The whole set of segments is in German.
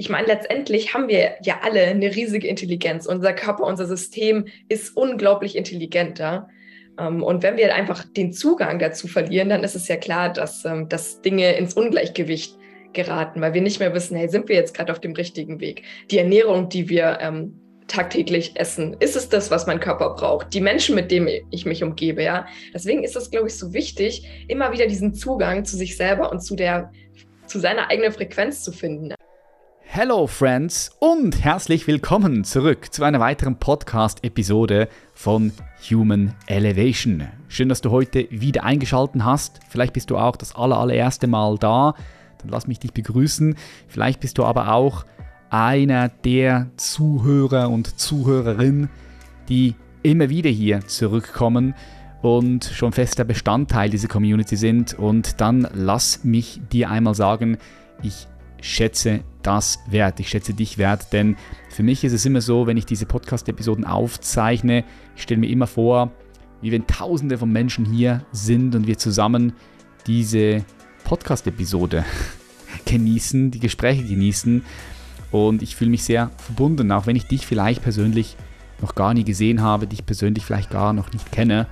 ich meine, letztendlich haben wir ja alle eine riesige Intelligenz. Unser Körper, unser System ist unglaublich intelligenter. Ähm, und wenn wir einfach den Zugang dazu verlieren, dann ist es ja klar, dass, ähm, dass Dinge ins Ungleichgewicht geraten, weil wir nicht mehr wissen, hey, sind wir jetzt gerade auf dem richtigen Weg? Die Ernährung, die wir ähm, tagtäglich essen, ist es das, was mein Körper braucht? Die Menschen, mit denen ich mich umgebe, ja. Deswegen ist es, glaube ich, so wichtig, immer wieder diesen Zugang zu sich selber und zu der, zu seiner eigenen Frequenz zu finden. Hello Friends und herzlich willkommen zurück zu einer weiteren Podcast-Episode von Human Elevation. Schön, dass du heute wieder eingeschaltet hast. Vielleicht bist du auch das allererste Mal da. Dann lass mich dich begrüßen. Vielleicht bist du aber auch einer der Zuhörer und Zuhörerinnen, die immer wieder hier zurückkommen und schon fester Bestandteil dieser Community sind. Und dann lass mich dir einmal sagen, ich schätze das wert. Ich schätze dich wert, denn für mich ist es immer so, wenn ich diese Podcast-Episoden aufzeichne, ich stelle mir immer vor, wie wenn Tausende von Menschen hier sind und wir zusammen diese Podcast-Episode genießen, die Gespräche genießen. Und ich fühle mich sehr verbunden, auch wenn ich dich vielleicht persönlich noch gar nie gesehen habe, dich persönlich vielleicht gar noch nicht kenne.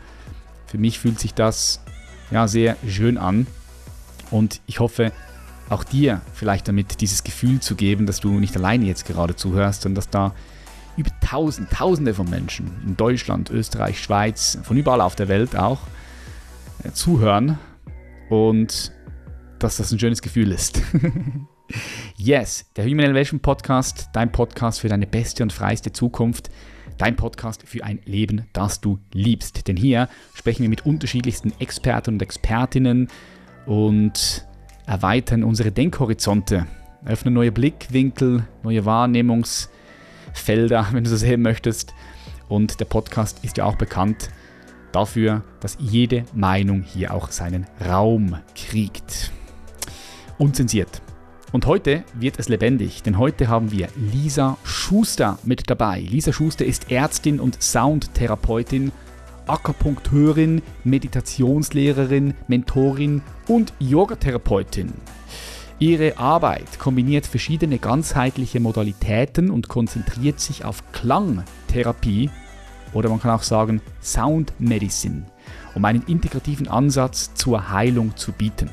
Für mich fühlt sich das ja sehr schön an. Und ich hoffe, auch dir vielleicht damit dieses Gefühl zu geben, dass du nicht alleine jetzt gerade zuhörst, sondern dass da über tausend, tausende von Menschen in Deutschland, Österreich, Schweiz, von überall auf der Welt auch äh, zuhören und dass das ein schönes Gefühl ist. yes, der Human Elevation Podcast, dein Podcast für deine beste und freiste Zukunft, dein Podcast für ein Leben, das du liebst. Denn hier sprechen wir mit unterschiedlichsten Experten und Expertinnen und erweitern unsere Denkhorizonte, öffnen neue Blickwinkel, neue Wahrnehmungsfelder, wenn du so sehen möchtest. Und der Podcast ist ja auch bekannt dafür, dass jede Meinung hier auch seinen Raum kriegt. Unzensiert. Und heute wird es lebendig, denn heute haben wir Lisa Schuster mit dabei. Lisa Schuster ist Ärztin und Soundtherapeutin Akupunkteurin, Meditationslehrerin, Mentorin und Yogatherapeutin. Ihre Arbeit kombiniert verschiedene ganzheitliche Modalitäten und konzentriert sich auf Klangtherapie oder man kann auch sagen Sound Medicine, um einen integrativen Ansatz zur Heilung zu bieten.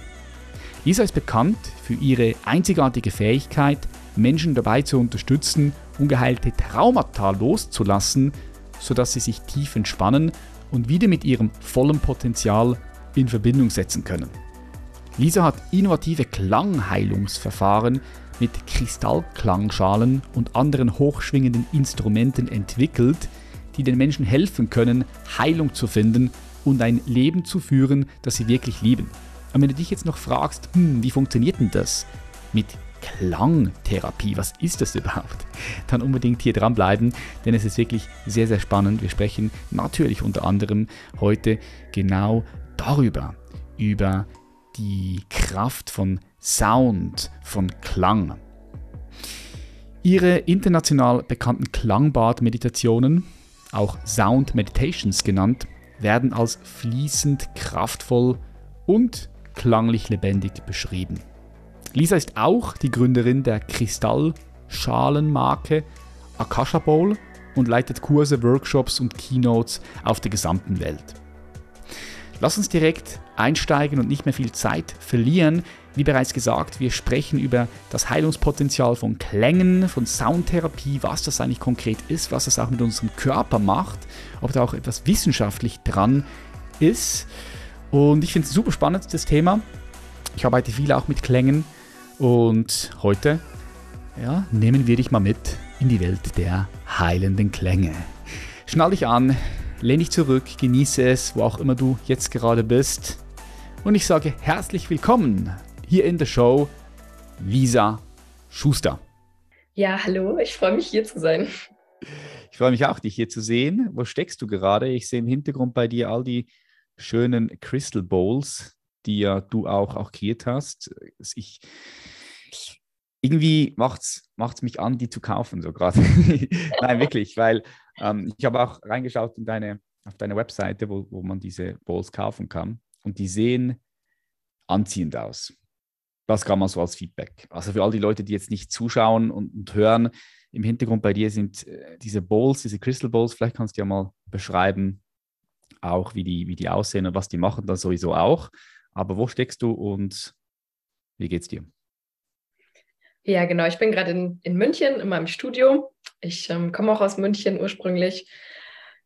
Lisa ist bekannt für ihre einzigartige Fähigkeit, Menschen dabei zu unterstützen, ungeheilte Traumata loszulassen, sodass sie sich tief entspannen und wieder mit ihrem vollen Potenzial in Verbindung setzen können. Lisa hat innovative Klangheilungsverfahren mit Kristallklangschalen und anderen hochschwingenden Instrumenten entwickelt, die den Menschen helfen können, Heilung zu finden und ein Leben zu führen, das sie wirklich lieben. Und wenn du dich jetzt noch fragst, hm, wie funktioniert denn das mit Klangtherapie. Was ist das überhaupt? Dann unbedingt hier dranbleiben, denn es ist wirklich sehr, sehr spannend. Wir sprechen natürlich unter anderem heute genau darüber, über die Kraft von Sound, von Klang. Ihre international bekannten Klangbad-Meditationen, auch Sound Meditations genannt, werden als fließend kraftvoll und klanglich lebendig beschrieben. Lisa ist auch die Gründerin der Kristallschalenmarke Akasha Bowl und leitet Kurse, Workshops und Keynotes auf der gesamten Welt. Lass uns direkt einsteigen und nicht mehr viel Zeit verlieren. Wie bereits gesagt, wir sprechen über das Heilungspotenzial von Klängen, von Soundtherapie, was das eigentlich konkret ist, was das auch mit unserem Körper macht, ob da auch etwas wissenschaftlich dran ist. Und ich finde es super spannendes Thema. Ich arbeite viel auch mit Klängen und heute ja, nehmen wir dich mal mit in die Welt der heilenden Klänge. Schnall dich an, lehn dich zurück, genieße es, wo auch immer du jetzt gerade bist. Und ich sage herzlich willkommen hier in der Show, Lisa Schuster. Ja, hallo, ich freue mich hier zu sein. Ich freue mich auch, dich hier zu sehen. Wo steckst du gerade? Ich sehe im Hintergrund bei dir all die schönen Crystal Bowls, die ja du auch, auch kreiert hast. Ich, irgendwie macht es mich an, die zu kaufen, so gerade. Nein, wirklich, weil ähm, ich habe auch reingeschaut in deine, auf deine Webseite, wo, wo man diese Bowls kaufen kann und die sehen anziehend aus. Das kann man so als Feedback. Also für all die Leute, die jetzt nicht zuschauen und, und hören, im Hintergrund bei dir sind äh, diese Bowls, diese Crystal Bowls. Vielleicht kannst du ja mal beschreiben, auch wie die, wie die aussehen und was die machen, das sowieso auch. Aber wo steckst du und wie geht's dir? Ja, genau. Ich bin gerade in, in München in meinem Studio. Ich ähm, komme auch aus München ursprünglich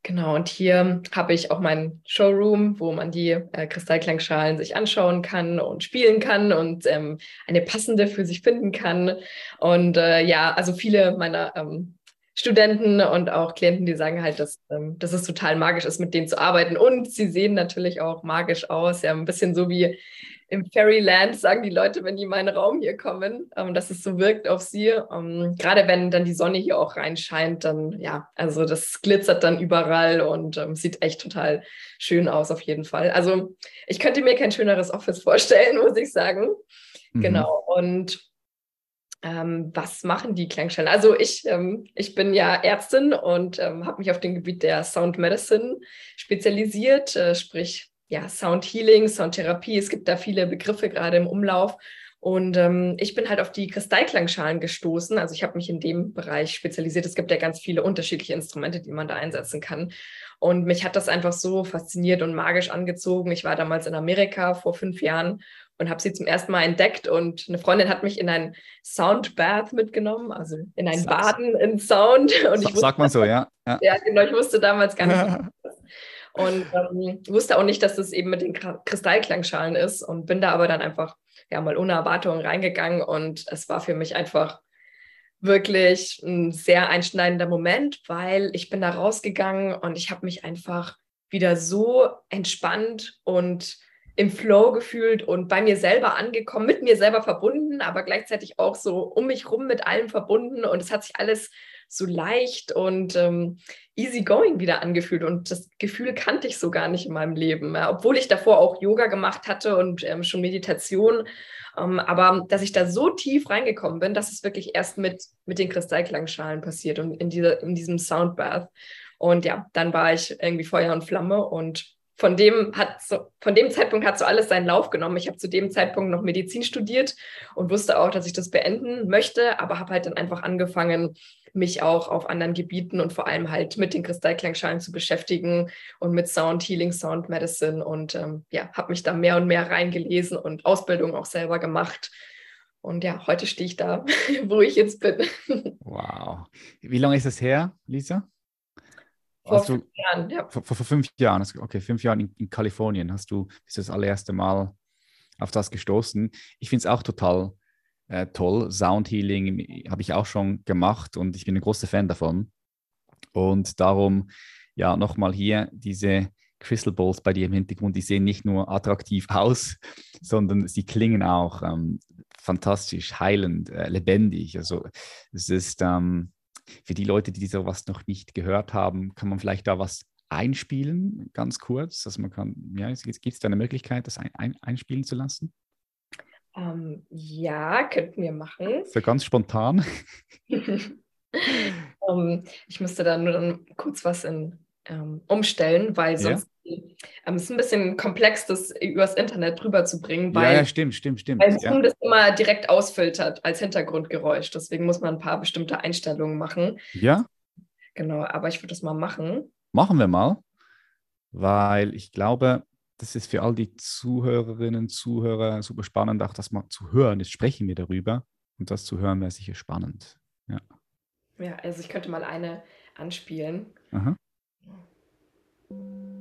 Genau, und hier habe ich auch meinen Showroom, wo man die äh, Kristallklangschalen sich anschauen kann und spielen kann und ähm, eine passende für sich finden kann. Und äh, ja, also viele meiner ähm, Studenten und auch Klienten, die sagen halt, dass, ähm, dass es total magisch ist, mit denen zu arbeiten. Und sie sehen natürlich auch magisch aus. Ja, ein bisschen so wie im Fairyland, sagen die Leute, wenn die in meinen Raum hier kommen, ähm, dass es so wirkt auf sie. Ähm, gerade wenn dann die Sonne hier auch reinscheint, dann ja, also das glitzert dann überall und ähm, sieht echt total schön aus auf jeden Fall. Also ich könnte mir kein schöneres Office vorstellen, muss ich sagen. Mhm. Genau. Und ähm, was machen die Klangschalen? Also ich, ähm, ich bin ja Ärztin und ähm, habe mich auf dem Gebiet der Sound Medicine spezialisiert, äh, sprich ja, Sound Healing, Soundtherapie. Es gibt da viele Begriffe gerade im Umlauf. Und ähm, ich bin halt auf die Kristallklangschalen gestoßen. Also ich habe mich in dem Bereich spezialisiert. Es gibt ja ganz viele unterschiedliche Instrumente, die man da einsetzen kann. Und mich hat das einfach so fasziniert und magisch angezogen. Ich war damals in Amerika vor fünf Jahren und habe sie zum ersten Mal entdeckt. Und eine Freundin hat mich in ein Soundbath mitgenommen, also in ein Baden in Sound. Und ich wusste, Sagt man so, ja. ja. Ja, genau. Ich wusste damals gar nicht, Und ähm, wusste auch nicht, dass das eben mit den Kristallklangschalen ist und bin da aber dann einfach ja mal ohne Erwartungen reingegangen und es war für mich einfach wirklich ein sehr einschneidender Moment, weil ich bin da rausgegangen und ich habe mich einfach wieder so entspannt und im Flow gefühlt und bei mir selber angekommen, mit mir selber verbunden, aber gleichzeitig auch so um mich rum mit allem verbunden und es hat sich alles so leicht und ähm, easy going wieder angefühlt. Und das Gefühl kannte ich so gar nicht in meinem Leben, ja, obwohl ich davor auch Yoga gemacht hatte und ähm, schon Meditation. Ähm, aber dass ich da so tief reingekommen bin, dass es wirklich erst mit, mit den Kristallklangschalen passiert und in, dieser, in diesem Soundbath. Und ja, dann war ich irgendwie Feuer und Flamme und von dem hat so, von dem Zeitpunkt hat so alles seinen Lauf genommen. Ich habe zu dem Zeitpunkt noch Medizin studiert und wusste auch, dass ich das beenden möchte, aber habe halt dann einfach angefangen, mich auch auf anderen Gebieten und vor allem halt mit den Kristallklangschalen zu beschäftigen und mit Sound Healing, Sound Medicine und ähm, ja, habe mich da mehr und mehr reingelesen und Ausbildung auch selber gemacht. Und ja, heute stehe ich da, wo ich jetzt bin. Wow. Wie lange ist das her, Lisa? Vor fünf du, Jahren, ja. Vor, vor, fünf Jahren, okay, fünf Jahren in, in, Kalifornien hast du bist das allererste Mal auf das gestoßen. Ich finde es auch total äh, toll. Sound Healing habe ich auch schon gemacht und ich bin ein großer Fan davon. Und darum, ja, nochmal hier diese Crystal Balls bei dir im Hintergrund, die sehen nicht nur attraktiv aus, sondern sie klingen auch ähm, fantastisch, heilend, äh, lebendig. Also es ist, ähm, für die Leute, die sowas noch nicht gehört haben, kann man vielleicht da was einspielen, ganz kurz. Also man kann, ja, gibt es da eine Möglichkeit, das ein, ein, einspielen zu lassen? Ähm, ja, könnten wir machen. So ganz spontan. um, ähm, ich müsste da nur kurz was in, ähm, umstellen, weil sonst ähm, es ist ein bisschen komplex, das übers Internet rüberzubringen, weil, ja, ja, stimmt, stimmt, stimmt. weil Zoom ja. das immer direkt ausfiltert als Hintergrundgeräusch. Deswegen muss man ein paar bestimmte Einstellungen machen. Ja. Genau, aber ich würde das mal machen. Machen wir mal, weil ich glaube, das ist für all die Zuhörerinnen, Zuhörer super spannend, auch das mal zu hören. Jetzt sprechen wir darüber und das zu hören wäre sicher spannend. Ja. Ja, also ich könnte mal eine anspielen. Aha. Thank you.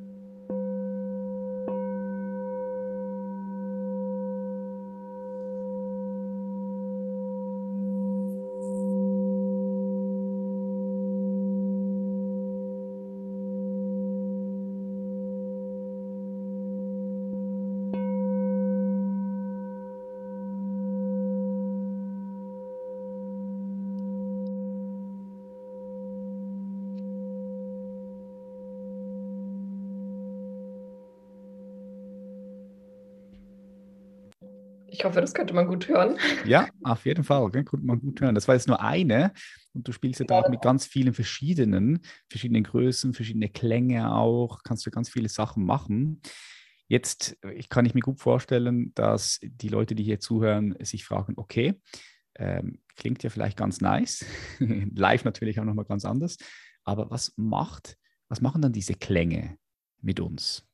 Hoffe, das könnte man gut hören. Ja, auf jeden Fall, könnte man gut hören. Das war jetzt nur eine und du spielst ja da auch mit ganz vielen verschiedenen, verschiedenen Größen, verschiedene Klänge auch, kannst du ganz viele Sachen machen. Jetzt ich kann ich mir gut vorstellen, dass die Leute, die hier zuhören, sich fragen, okay, ähm, klingt ja vielleicht ganz nice, live natürlich auch nochmal ganz anders, aber was macht, was machen dann diese Klänge mit uns?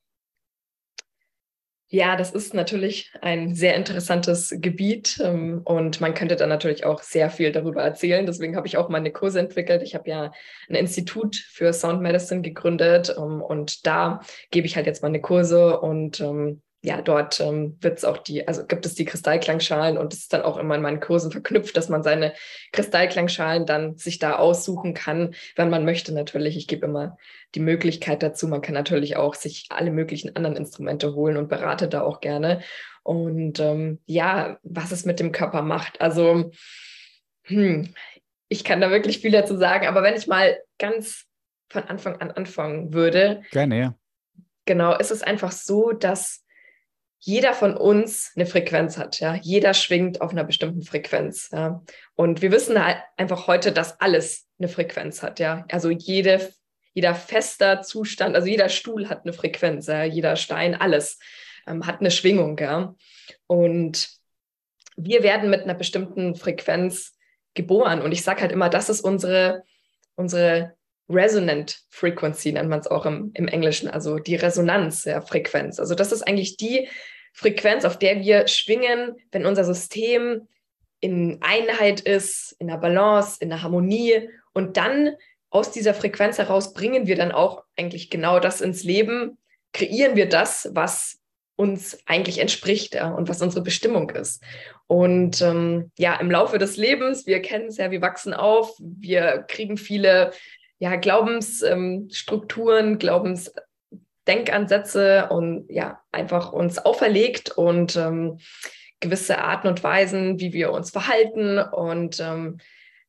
Ja, das ist natürlich ein sehr interessantes Gebiet ähm, und man könnte dann natürlich auch sehr viel darüber erzählen. Deswegen habe ich auch meine Kurse entwickelt. Ich habe ja ein Institut für Sound Medicine gegründet ähm, und da gebe ich halt jetzt meine Kurse und ähm, ja, dort ähm, wird es auch die, also gibt es die Kristallklangschalen und es ist dann auch immer in meinen Kursen verknüpft, dass man seine Kristallklangschalen dann sich da aussuchen kann, wenn man möchte natürlich. Ich gebe immer die Möglichkeit dazu. Man kann natürlich auch sich alle möglichen anderen Instrumente holen und berate da auch gerne. Und ähm, ja, was es mit dem Körper macht. Also, hm, ich kann da wirklich viel dazu sagen, aber wenn ich mal ganz von Anfang an anfangen würde. Gerne, ja. Genau, ist es einfach so, dass jeder von uns eine Frequenz hat. Ja? Jeder schwingt auf einer bestimmten Frequenz. Ja? Und wir wissen halt einfach heute, dass alles eine Frequenz hat. Ja? Also jede, jeder fester Zustand, also jeder Stuhl hat eine Frequenz, ja? jeder Stein, alles ähm, hat eine Schwingung. Ja? Und wir werden mit einer bestimmten Frequenz geboren. Und ich sage halt immer, das ist unsere, unsere Resonant Frequency nennt man es auch im, im Englischen, also die Resonanz der Frequenz. Also das ist eigentlich die Frequenz, auf der wir schwingen, wenn unser System in Einheit ist, in der Balance, in der Harmonie. Und dann aus dieser Frequenz heraus bringen wir dann auch eigentlich genau das ins Leben, kreieren wir das, was uns eigentlich entspricht ja, und was unsere Bestimmung ist. Und ähm, ja, im Laufe des Lebens, wir kennen es ja, wir wachsen auf, wir kriegen viele ja, Glaubensstrukturen, ähm, Glaubens, Denkansätze und ja, einfach uns auferlegt und ähm, gewisse Arten und Weisen, wie wir uns verhalten. Und ähm,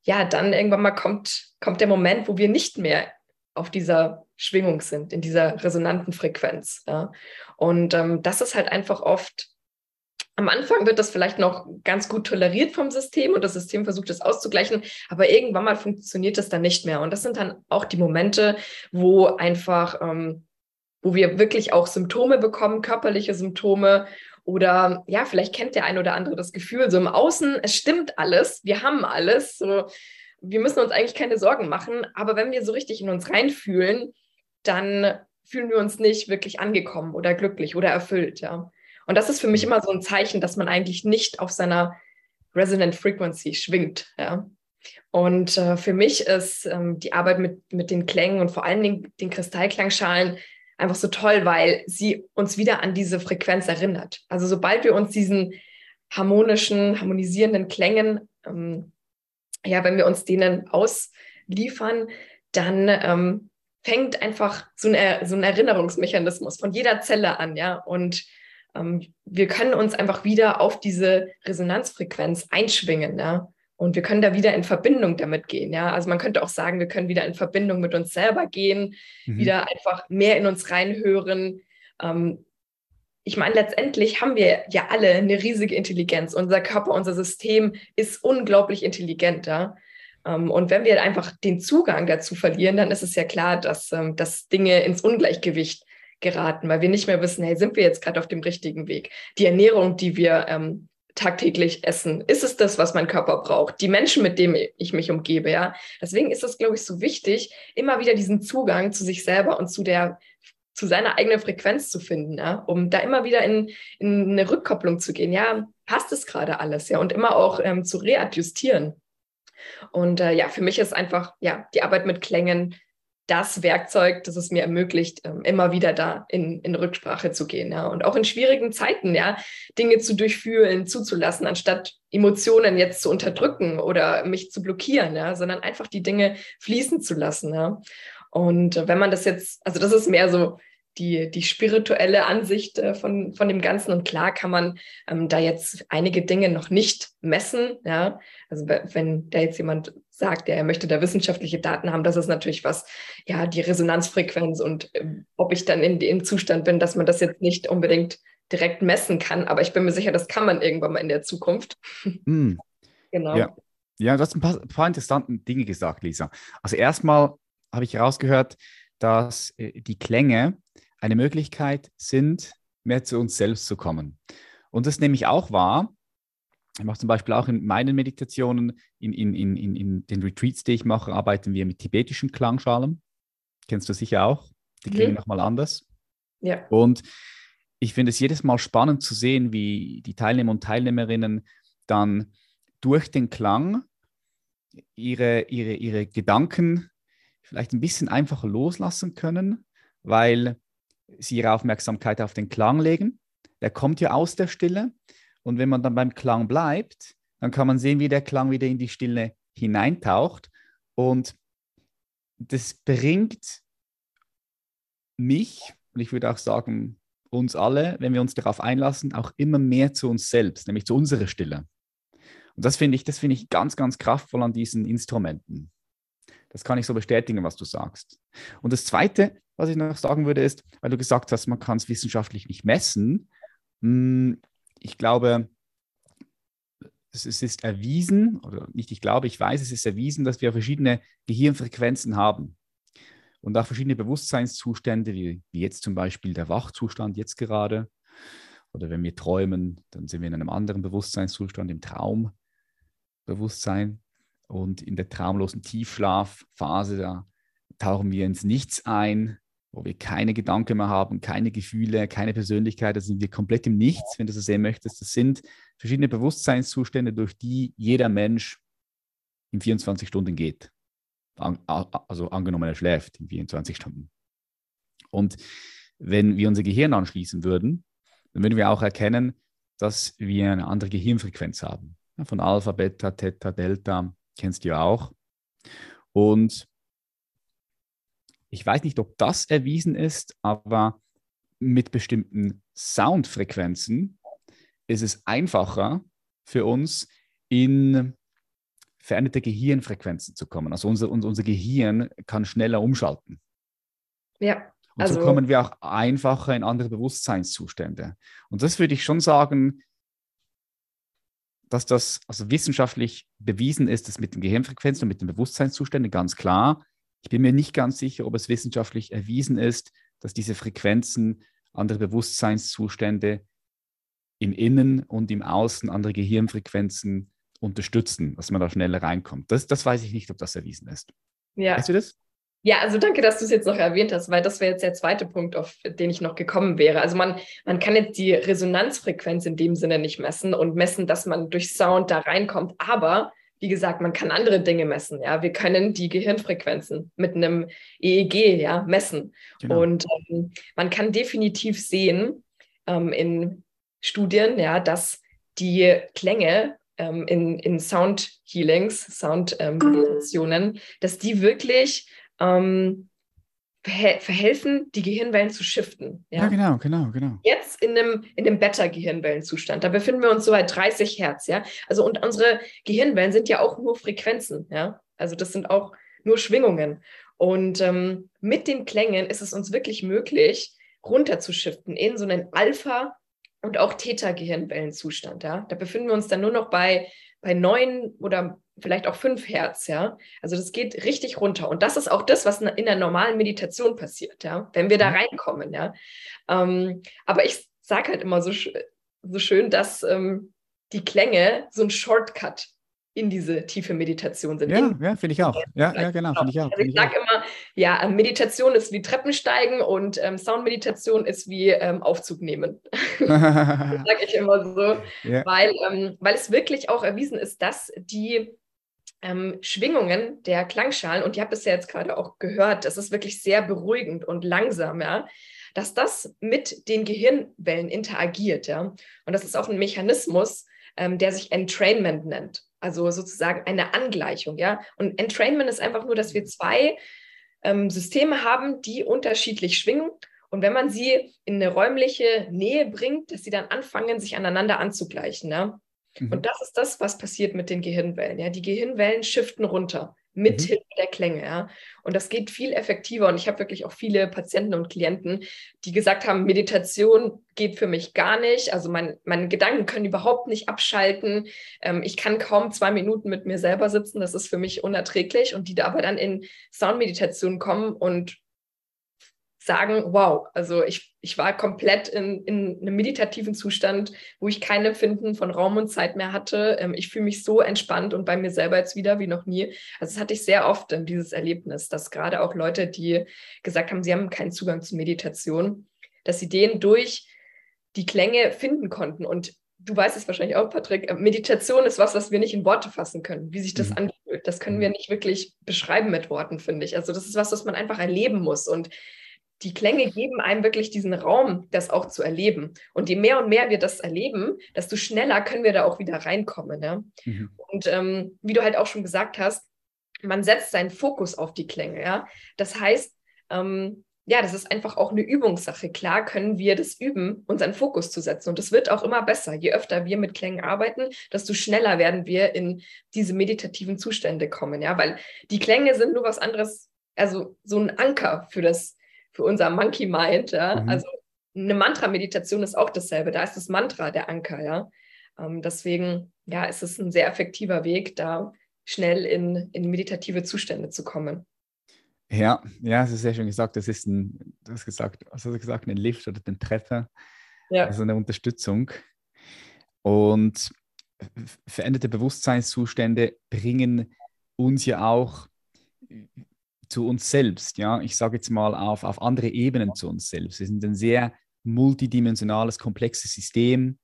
ja, dann irgendwann mal kommt, kommt der Moment, wo wir nicht mehr auf dieser Schwingung sind, in dieser resonanten Frequenz. Ja. Und ähm, das ist halt einfach oft, am Anfang wird das vielleicht noch ganz gut toleriert vom System und das System versucht es auszugleichen, aber irgendwann mal funktioniert das dann nicht mehr. Und das sind dann auch die Momente, wo einfach ähm, wo wir wirklich auch Symptome bekommen, körperliche Symptome oder ja, vielleicht kennt der ein oder andere das Gefühl, so im Außen, es stimmt alles, wir haben alles, so, wir müssen uns eigentlich keine Sorgen machen, aber wenn wir so richtig in uns reinfühlen, dann fühlen wir uns nicht wirklich angekommen oder glücklich oder erfüllt, ja. Und das ist für mich immer so ein Zeichen, dass man eigentlich nicht auf seiner Resonant Frequency schwingt, ja. Und äh, für mich ist ähm, die Arbeit mit, mit den Klängen und vor allen Dingen den Kristallklangschalen einfach so toll, weil sie uns wieder an diese Frequenz erinnert. Also sobald wir uns diesen harmonischen, harmonisierenden Klängen, ähm, ja, wenn wir uns denen ausliefern, dann ähm, fängt einfach so, eine, so ein Erinnerungsmechanismus von jeder Zelle an, ja, und ähm, wir können uns einfach wieder auf diese Resonanzfrequenz einschwingen, ja. Und wir können da wieder in Verbindung damit gehen. Ja, also man könnte auch sagen, wir können wieder in Verbindung mit uns selber gehen, mhm. wieder einfach mehr in uns reinhören. Ähm, ich meine, letztendlich haben wir ja alle eine riesige Intelligenz. Unser Körper, unser System ist unglaublich intelligent. Ja? Ähm, und wenn wir einfach den Zugang dazu verlieren, dann ist es ja klar, dass, ähm, dass Dinge ins Ungleichgewicht geraten, weil wir nicht mehr wissen, hey, sind wir jetzt gerade auf dem richtigen Weg? Die Ernährung, die wir ähm, tagtäglich essen? Ist es das, was mein Körper braucht? Die Menschen, mit denen ich mich umgebe, ja. Deswegen ist es, glaube ich, so wichtig, immer wieder diesen Zugang zu sich selber und zu der zu seiner eigenen Frequenz zu finden, ja, um da immer wieder in, in eine Rückkopplung zu gehen. Ja, passt es gerade alles, ja, und immer auch ähm, zu readjustieren. Und äh, ja, für mich ist einfach ja die Arbeit mit Klängen das Werkzeug, das es mir ermöglicht, ähm, immer wieder da in, in Rücksprache zu gehen. Ja. Und auch in schwierigen Zeiten, ja, Dinge zu durchfühlen, zuzulassen, anstatt Emotionen jetzt zu unterdrücken oder mich zu blockieren, ja, sondern einfach die Dinge fließen zu lassen. Ja. Und wenn man das jetzt, also das ist mehr so die, die spirituelle Ansicht äh, von, von dem Ganzen. Und klar kann man ähm, da jetzt einige Dinge noch nicht messen. Ja? Also wenn da jetzt jemand sagt, ja, er möchte da wissenschaftliche Daten haben, das ist natürlich was, ja, die Resonanzfrequenz und äh, ob ich dann in dem Zustand bin, dass man das jetzt nicht unbedingt direkt messen kann. Aber ich bin mir sicher, das kann man irgendwann mal in der Zukunft. Mm. genau. Ja. ja, du hast ein paar, ein paar interessante Dinge gesagt, Lisa. Also erstmal habe ich herausgehört, dass äh, die Klänge eine Möglichkeit sind, mehr zu uns selbst zu kommen. Und das nehme ich auch wahr. Ich mache zum Beispiel auch in meinen Meditationen, in, in, in, in, den Retreats, die ich mache, arbeiten wir mit tibetischen Klangschalen. Kennst du sicher auch. Die klingen mhm. nochmal anders. Ja. Und ich finde es jedes Mal spannend zu sehen, wie die Teilnehmer und Teilnehmerinnen dann durch den Klang ihre, ihre, ihre Gedanken vielleicht ein bisschen einfacher loslassen können, weil sie ihre Aufmerksamkeit auf den Klang legen. Der kommt ja aus der Stille. Und wenn man dann beim Klang bleibt, dann kann man sehen, wie der Klang wieder in die Stille hineintaucht. Und das bringt mich, und ich würde auch sagen, uns alle, wenn wir uns darauf einlassen, auch immer mehr zu uns selbst, nämlich zu unserer Stille. Und das finde ich, das finde ich ganz, ganz kraftvoll an diesen Instrumenten. Das kann ich so bestätigen, was du sagst. Und das Zweite, was ich noch sagen würde, ist, weil du gesagt hast, man kann es wissenschaftlich nicht messen. Ich glaube, es ist erwiesen, oder nicht ich glaube, ich weiß, es ist erwiesen, dass wir verschiedene Gehirnfrequenzen haben und auch verschiedene Bewusstseinszustände, wie, wie jetzt zum Beispiel der Wachzustand jetzt gerade. Oder wenn wir träumen, dann sind wir in einem anderen Bewusstseinszustand, im Traumbewusstsein. Und in der traumlosen Tiefschlafphase, da tauchen wir ins Nichts ein, wo wir keine Gedanken mehr haben, keine Gefühle, keine Persönlichkeit. Da sind wir komplett im Nichts, wenn du so sehen möchtest. Das sind verschiedene Bewusstseinszustände, durch die jeder Mensch in 24 Stunden geht. Also angenommen, er schläft in 24 Stunden. Und wenn wir unser Gehirn anschließen würden, dann würden wir auch erkennen, dass wir eine andere Gehirnfrequenz haben. Von Alpha, Beta, Theta, Delta, kennst du ja auch. Und ich weiß nicht, ob das erwiesen ist, aber mit bestimmten Soundfrequenzen ist es einfacher für uns, in veränderte Gehirnfrequenzen zu kommen. Also unser, unser Gehirn kann schneller umschalten. Ja. Und also, so kommen wir auch einfacher in andere Bewusstseinszustände. Und das würde ich schon sagen, dass das also wissenschaftlich bewiesen ist, dass mit den Gehirnfrequenzen und mit den Bewusstseinszuständen ganz klar. Ich bin mir nicht ganz sicher, ob es wissenschaftlich erwiesen ist, dass diese Frequenzen andere Bewusstseinszustände im Innen und im Außen, andere Gehirnfrequenzen unterstützen, dass man da schneller reinkommt. Das, das weiß ich nicht, ob das erwiesen ist. Ja. Weißt du das? Ja, also danke, dass du es jetzt noch erwähnt hast, weil das wäre jetzt der zweite Punkt, auf den ich noch gekommen wäre. Also man, man kann jetzt die Resonanzfrequenz in dem Sinne nicht messen und messen, dass man durch Sound da reinkommt. Aber wie gesagt, man kann andere Dinge messen. Ja, wir können die Gehirnfrequenzen mit einem EEG ja messen. Genau. Und ähm, man kann definitiv sehen ähm, in Studien, ja, dass die Klänge ähm, in, in Sound Healings, Sound Meditationen, dass die wirklich ähm, verhelfen, die Gehirnwellen zu shiften. Ja? ja, genau, genau, genau. Jetzt in einem, in einem Beta-Gehirnwellenzustand, da befinden wir uns so bei 30 Hertz, ja. Also und unsere Gehirnwellen sind ja auch nur Frequenzen, ja. Also das sind auch nur Schwingungen. Und ähm, mit den Klängen ist es uns wirklich möglich, runterzuschiften in so einen Alpha- und auch Theta-Gehirnwellenzustand, ja. Da befinden wir uns dann nur noch bei, bei neun oder vielleicht auch fünf Hertz, ja. Also das geht richtig runter. Und das ist auch das, was in der normalen Meditation passiert, ja, wenn wir da mhm. reinkommen, ja. Ähm, aber ich sage halt immer so, so schön, dass ähm, die Klänge so ein Shortcut in diese tiefe Meditation sind. Ja, ja finde ich auch. Ja, ja genau, finde ich auch. Also ich sage immer, ja, ähm, Meditation ist wie Treppensteigen und ähm, Soundmeditation ist wie ähm, Aufzug nehmen. das sage ich immer so, ja. weil, ähm, weil es wirklich auch erwiesen ist, dass die ähm, Schwingungen der Klangschalen, und ihr habt es ja jetzt gerade auch gehört, das ist wirklich sehr beruhigend und langsam, ja, dass das mit den Gehirnwellen interagiert, ja. Und das ist auch ein Mechanismus, ähm, der sich Entrainment nennt, also sozusagen eine Angleichung, ja. Und Entrainment ist einfach nur, dass wir zwei ähm, Systeme haben, die unterschiedlich schwingen. Und wenn man sie in eine räumliche Nähe bringt, dass sie dann anfangen, sich aneinander anzugleichen. Ja? Mhm. Und das ist das, was passiert mit den Gehirnwellen. Ja? Die Gehirnwellen shiften runter mit mhm. Hilfe der Klänge. Ja? Und das geht viel effektiver. Und ich habe wirklich auch viele Patienten und Klienten, die gesagt haben, Meditation geht für mich gar nicht. Also mein, meine Gedanken können überhaupt nicht abschalten. Ähm, ich kann kaum zwei Minuten mit mir selber sitzen. Das ist für mich unerträglich. Und die da aber dann in Soundmeditation kommen und sagen, wow, also ich, ich war komplett in, in einem meditativen Zustand, wo ich kein Empfinden von Raum und Zeit mehr hatte. Ähm, ich fühle mich so entspannt und bei mir selber jetzt wieder wie noch nie. Also das hatte ich sehr oft, ähm, dieses Erlebnis, dass gerade auch Leute, die gesagt haben, sie haben keinen Zugang zu Meditation, dass sie den durch die Klänge finden konnten. Und du weißt es wahrscheinlich auch, Patrick, äh, Meditation ist was, was wir nicht in Worte fassen können, wie sich das mhm. anfühlt. Das können wir mhm. nicht wirklich beschreiben mit Worten, finde ich. Also das ist was, was man einfach erleben muss. Und die Klänge geben einem wirklich diesen Raum, das auch zu erleben. Und je mehr und mehr wir das erleben, desto schneller können wir da auch wieder reinkommen. Ja? Mhm. Und ähm, wie du halt auch schon gesagt hast, man setzt seinen Fokus auf die Klänge. Ja? Das heißt, ähm, ja, das ist einfach auch eine Übungssache. Klar können wir das üben, unseren Fokus zu setzen. Und es wird auch immer besser. Je öfter wir mit Klängen arbeiten, desto schneller werden wir in diese meditativen Zustände kommen. Ja, weil die Klänge sind nur was anderes, also so ein Anker für das für unser Monkey Mind. Ja? Mhm. Also eine Mantra-Meditation ist auch dasselbe. Da ist das Mantra der Anker. Ja? Ähm, deswegen ja, ist es ein sehr effektiver Weg, da schnell in, in meditative Zustände zu kommen. Ja, ja, es ist sehr schön gesagt. Das ist ein, du hast gesagt, was hast du gesagt, ein Lift oder den Treffer. Ja. Also eine Unterstützung. Und veränderte Bewusstseinszustände bringen uns ja auch zu uns selbst, ja, ich sage jetzt mal auf, auf andere Ebenen zu uns selbst. Wir sind ein sehr multidimensionales, komplexes System.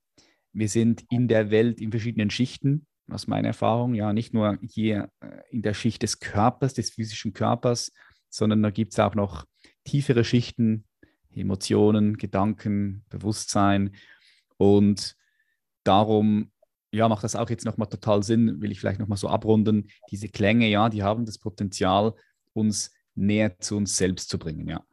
Wir sind in der Welt in verschiedenen Schichten, aus meiner Erfahrung, ja, nicht nur hier äh, in der Schicht des Körpers, des physischen Körpers, sondern da gibt es auch noch tiefere Schichten, Emotionen, Gedanken, Bewusstsein. Und darum ja, macht das auch jetzt nochmal total Sinn, will ich vielleicht nochmal so abrunden. Diese Klänge, ja, die haben das Potenzial, uns näher zu uns selbst zu bringen, ja.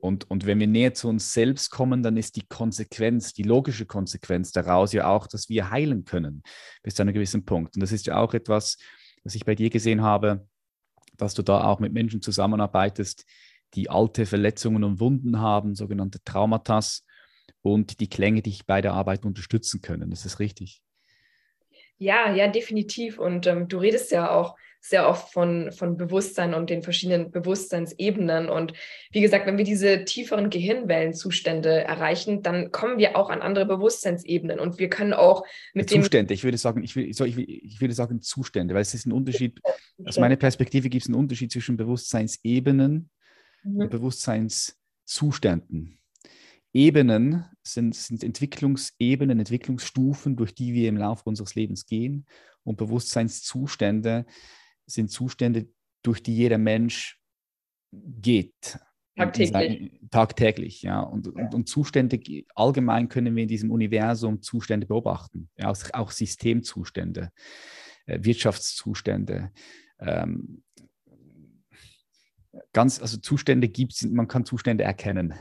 Und, und wenn wir näher zu uns selbst kommen, dann ist die Konsequenz, die logische Konsequenz daraus ja auch, dass wir heilen können bis zu einem gewissen Punkt. Und das ist ja auch etwas, was ich bei dir gesehen habe, dass du da auch mit Menschen zusammenarbeitest, die alte Verletzungen und Wunden haben, sogenannte Traumata, und die Klänge dich bei der Arbeit unterstützen können. Das ist richtig. Ja, ja, definitiv. Und ähm, du redest ja auch sehr oft von, von Bewusstsein und den verschiedenen Bewusstseinsebenen. Und wie gesagt, wenn wir diese tieferen Gehirnwellenzustände erreichen, dann kommen wir auch an andere Bewusstseinsebenen und wir können auch mit Zustände, dem. Zustände, ich würde sagen, ich, will, ich, will, ich würde sagen Zustände, weil es ist ein Unterschied, aus meiner Perspektive gibt es einen Unterschied zwischen Bewusstseinsebenen mhm. und Bewusstseinszuständen. Ebenen sind, sind Entwicklungsebenen, Entwicklungsstufen, durch die wir im Laufe unseres Lebens gehen. Und Bewusstseinszustände sind Zustände, durch die jeder Mensch geht. Tagtäglich. Tagtäglich, ja. Und, und, und, Zustände, allgemein können wir in diesem Universum Zustände beobachten, ja, auch, auch Systemzustände, äh, Wirtschaftszustände. Ähm, ganz, also Zustände gibt es, man kann Zustände erkennen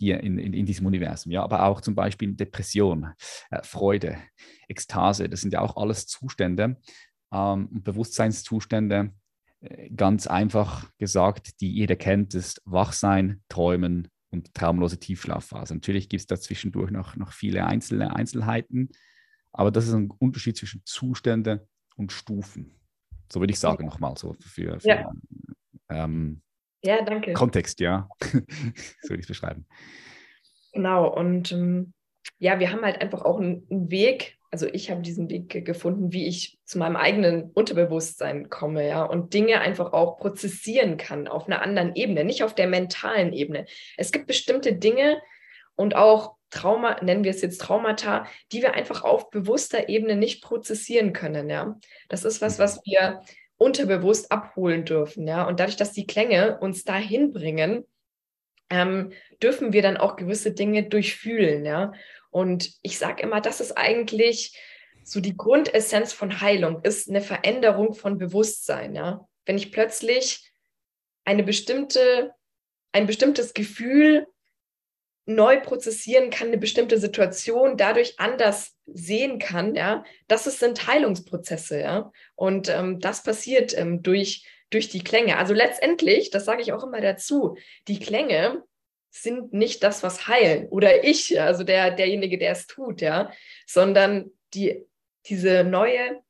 hier in, in, in, diesem Universum, ja, aber auch zum Beispiel Depression, äh, Freude, Ekstase, das sind ja auch alles Zustände, ähm, Bewusstseinszustände, äh, ganz einfach gesagt, die jeder kennt, ist Wachsein, Träumen und traumlose Tiefschlafphase. Natürlich gibt es da zwischendurch noch, noch viele einzelne Einzelheiten, aber das ist ein Unterschied zwischen Zustände und Stufen. So würde ich sagen, nochmal so für, für ja. ähm, ja, danke. Kontext, ja. so würde ich es beschreiben. Genau, und ähm, ja, wir haben halt einfach auch einen, einen Weg, also ich habe diesen Weg gefunden, wie ich zu meinem eigenen Unterbewusstsein komme, ja, und Dinge einfach auch prozessieren kann auf einer anderen Ebene, nicht auf der mentalen Ebene. Es gibt bestimmte Dinge und auch Trauma, nennen wir es jetzt Traumata, die wir einfach auf bewusster Ebene nicht prozessieren können, ja. Das ist was, was wir unterbewusst abholen dürfen, ja. Und dadurch, dass die Klänge uns dahin bringen, ähm, dürfen wir dann auch gewisse Dinge durchfühlen, ja. Und ich sage immer, das ist eigentlich so die Grundessenz von Heilung, ist eine Veränderung von Bewusstsein. Ja? Wenn ich plötzlich eine bestimmte, ein bestimmtes Gefühl neu prozessieren kann, eine bestimmte Situation dadurch anders sehen kann, ja, das sind Heilungsprozesse, ja. Und ähm, das passiert ähm, durch, durch die Klänge. Also letztendlich, das sage ich auch immer dazu, die Klänge sind nicht das, was heilen oder ich, also der, derjenige, der es tut, ja, sondern die, diese neue,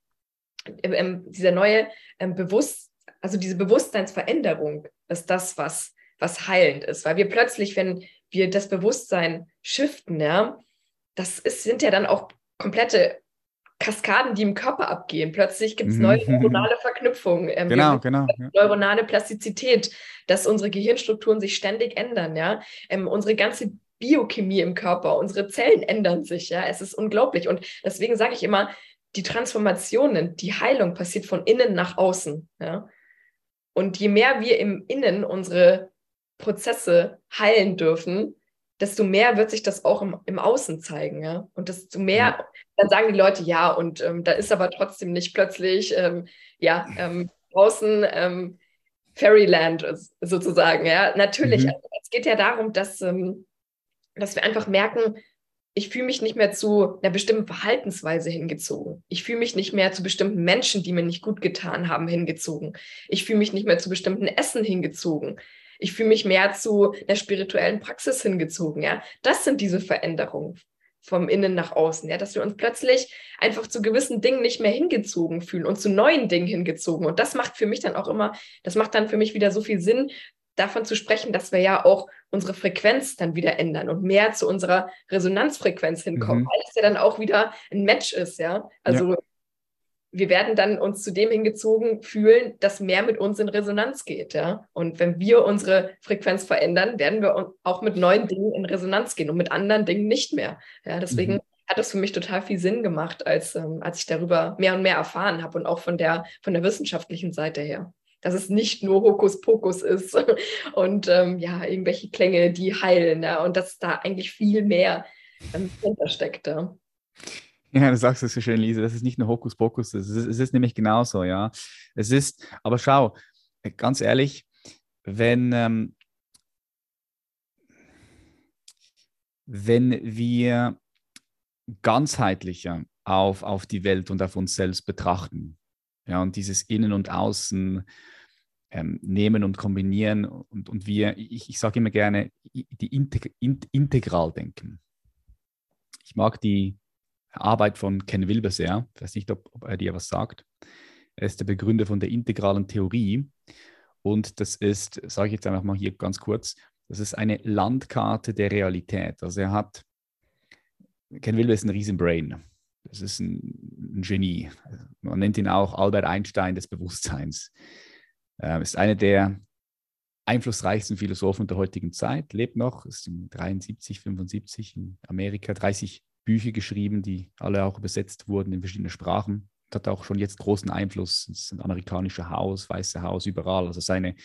ähm, dieser neue ähm, Bewusst, also diese Bewusstseinsveränderung ist das, was, was heilend ist, weil wir plötzlich, wenn wir das Bewusstsein shiften, ja, das ist, sind ja dann auch komplette Kaskaden, die im Körper abgehen. Plötzlich gibt es mhm. neue neuronale Verknüpfungen. Ähm, genau, genau. Ja. Neuronale Plastizität, dass unsere Gehirnstrukturen sich ständig ändern, ja. Ähm, unsere ganze Biochemie im Körper, unsere Zellen ändern sich, ja. Es ist unglaublich. Und deswegen sage ich immer, die Transformationen, die Heilung passiert von innen nach außen, ja. Und je mehr wir im Innen unsere Prozesse heilen dürfen, desto mehr wird sich das auch im, im Außen zeigen, ja. Und desto mehr, dann sagen die Leute, ja, und ähm, da ist aber trotzdem nicht plötzlich, ähm, ja, ähm, draußen ähm, Fairyland sozusagen, ja. Natürlich, mhm. es geht ja darum, dass, ähm, dass wir einfach merken, ich fühle mich nicht mehr zu einer bestimmten Verhaltensweise hingezogen. Ich fühle mich nicht mehr zu bestimmten Menschen, die mir nicht gut getan haben, hingezogen. Ich fühle mich nicht mehr zu bestimmten Essen hingezogen ich fühle mich mehr zu einer spirituellen Praxis hingezogen. Ja, das sind diese Veränderungen vom Innen nach Außen, ja, dass wir uns plötzlich einfach zu gewissen Dingen nicht mehr hingezogen fühlen und zu neuen Dingen hingezogen. Und das macht für mich dann auch immer, das macht dann für mich wieder so viel Sinn, davon zu sprechen, dass wir ja auch unsere Frequenz dann wieder ändern und mehr zu unserer Resonanzfrequenz hinkommen, mhm. weil es ja dann auch wieder ein Match ist, ja. Also ja wir werden dann uns zu dem hingezogen fühlen, dass mehr mit uns in Resonanz geht. Ja? Und wenn wir unsere Frequenz verändern, werden wir auch mit neuen Dingen in Resonanz gehen und mit anderen Dingen nicht mehr. Ja? Deswegen mhm. hat es für mich total viel Sinn gemacht, als, ähm, als ich darüber mehr und mehr erfahren habe und auch von der, von der wissenschaftlichen Seite her. Dass es nicht nur Hokuspokus ist und ähm, ja, irgendwelche Klänge, die heilen. Ja? Und dass da eigentlich viel mehr ähm, hintersteckt. Ja? Ja, du sagst es so schön, Lisa. Das ist nicht nur Hokuspokus. Es ist, es ist nämlich genauso, ja. Es ist, aber schau, ganz ehrlich, wenn, ähm, wenn wir ganzheitlicher auf, auf die Welt und auf uns selbst betrachten, ja, und dieses Innen und Außen ähm, nehmen und kombinieren und, und wir, ich, ich sage immer gerne, die Integ integral denken. Ich mag die, Arbeit von Ken Wilber sehr. Ich weiß nicht, ob, ob er dir was sagt. Er ist der Begründer von der integralen Theorie. Und das ist, sage ich jetzt einfach mal hier ganz kurz, das ist eine Landkarte der Realität. Also er hat, Ken Wilber ist ein Riesenbrain. Das ist ein, ein Genie. Man nennt ihn auch Albert Einstein des Bewusstseins. Er ist einer der einflussreichsten Philosophen der heutigen Zeit, lebt noch, ist 73, 75 in Amerika, 30 Bücher geschrieben, die alle auch übersetzt wurden in verschiedene Sprachen. Hat auch schon jetzt großen Einfluss ins amerikanische Haus, Weiße Haus, überall. Also seine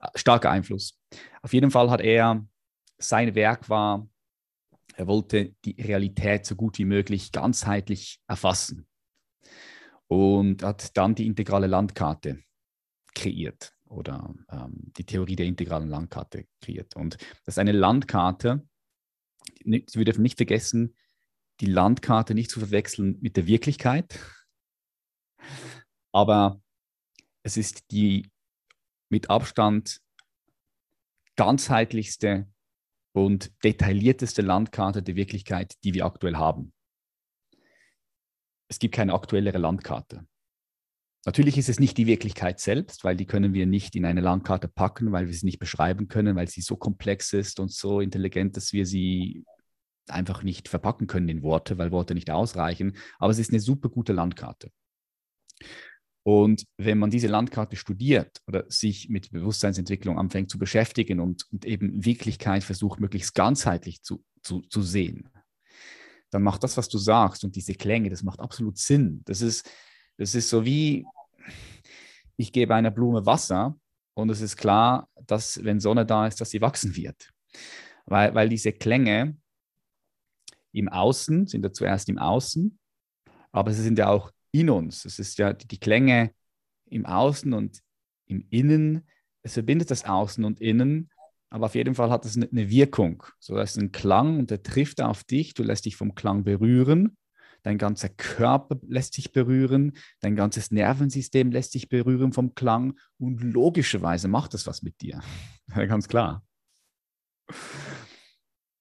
äh, starker Einfluss. Auf jeden Fall hat er, sein Werk war, er wollte die Realität so gut wie möglich ganzheitlich erfassen und hat dann die integrale Landkarte kreiert oder ähm, die Theorie der integralen Landkarte kreiert. Und das ist eine Landkarte, wir dürfen nicht vergessen, die Landkarte nicht zu verwechseln mit der Wirklichkeit. Aber es ist die mit Abstand ganzheitlichste und detaillierteste Landkarte der Wirklichkeit, die wir aktuell haben. Es gibt keine aktuellere Landkarte. Natürlich ist es nicht die Wirklichkeit selbst, weil die können wir nicht in eine Landkarte packen, weil wir sie nicht beschreiben können, weil sie so komplex ist und so intelligent, dass wir sie einfach nicht verpacken können in Worte, weil Worte nicht ausreichen. Aber es ist eine super gute Landkarte. Und wenn man diese Landkarte studiert oder sich mit Bewusstseinsentwicklung anfängt zu beschäftigen und, und eben Wirklichkeit versucht, möglichst ganzheitlich zu, zu, zu sehen, dann macht das, was du sagst und diese Klänge, das macht absolut Sinn. Das ist, das ist so wie, ich gebe einer Blume Wasser und es ist klar, dass wenn Sonne da ist, dass sie wachsen wird. Weil, weil diese Klänge, im Außen, sind ja zuerst im Außen, aber sie sind ja auch in uns. Es ist ja die, die Klänge im Außen und im Innen. Es verbindet das Außen und Innen, aber auf jeden Fall hat es eine Wirkung. So, da ist ein Klang und der trifft auf dich, du lässt dich vom Klang berühren, dein ganzer Körper lässt sich berühren, dein ganzes Nervensystem lässt sich berühren vom Klang und logischerweise macht das was mit dir. Ganz klar.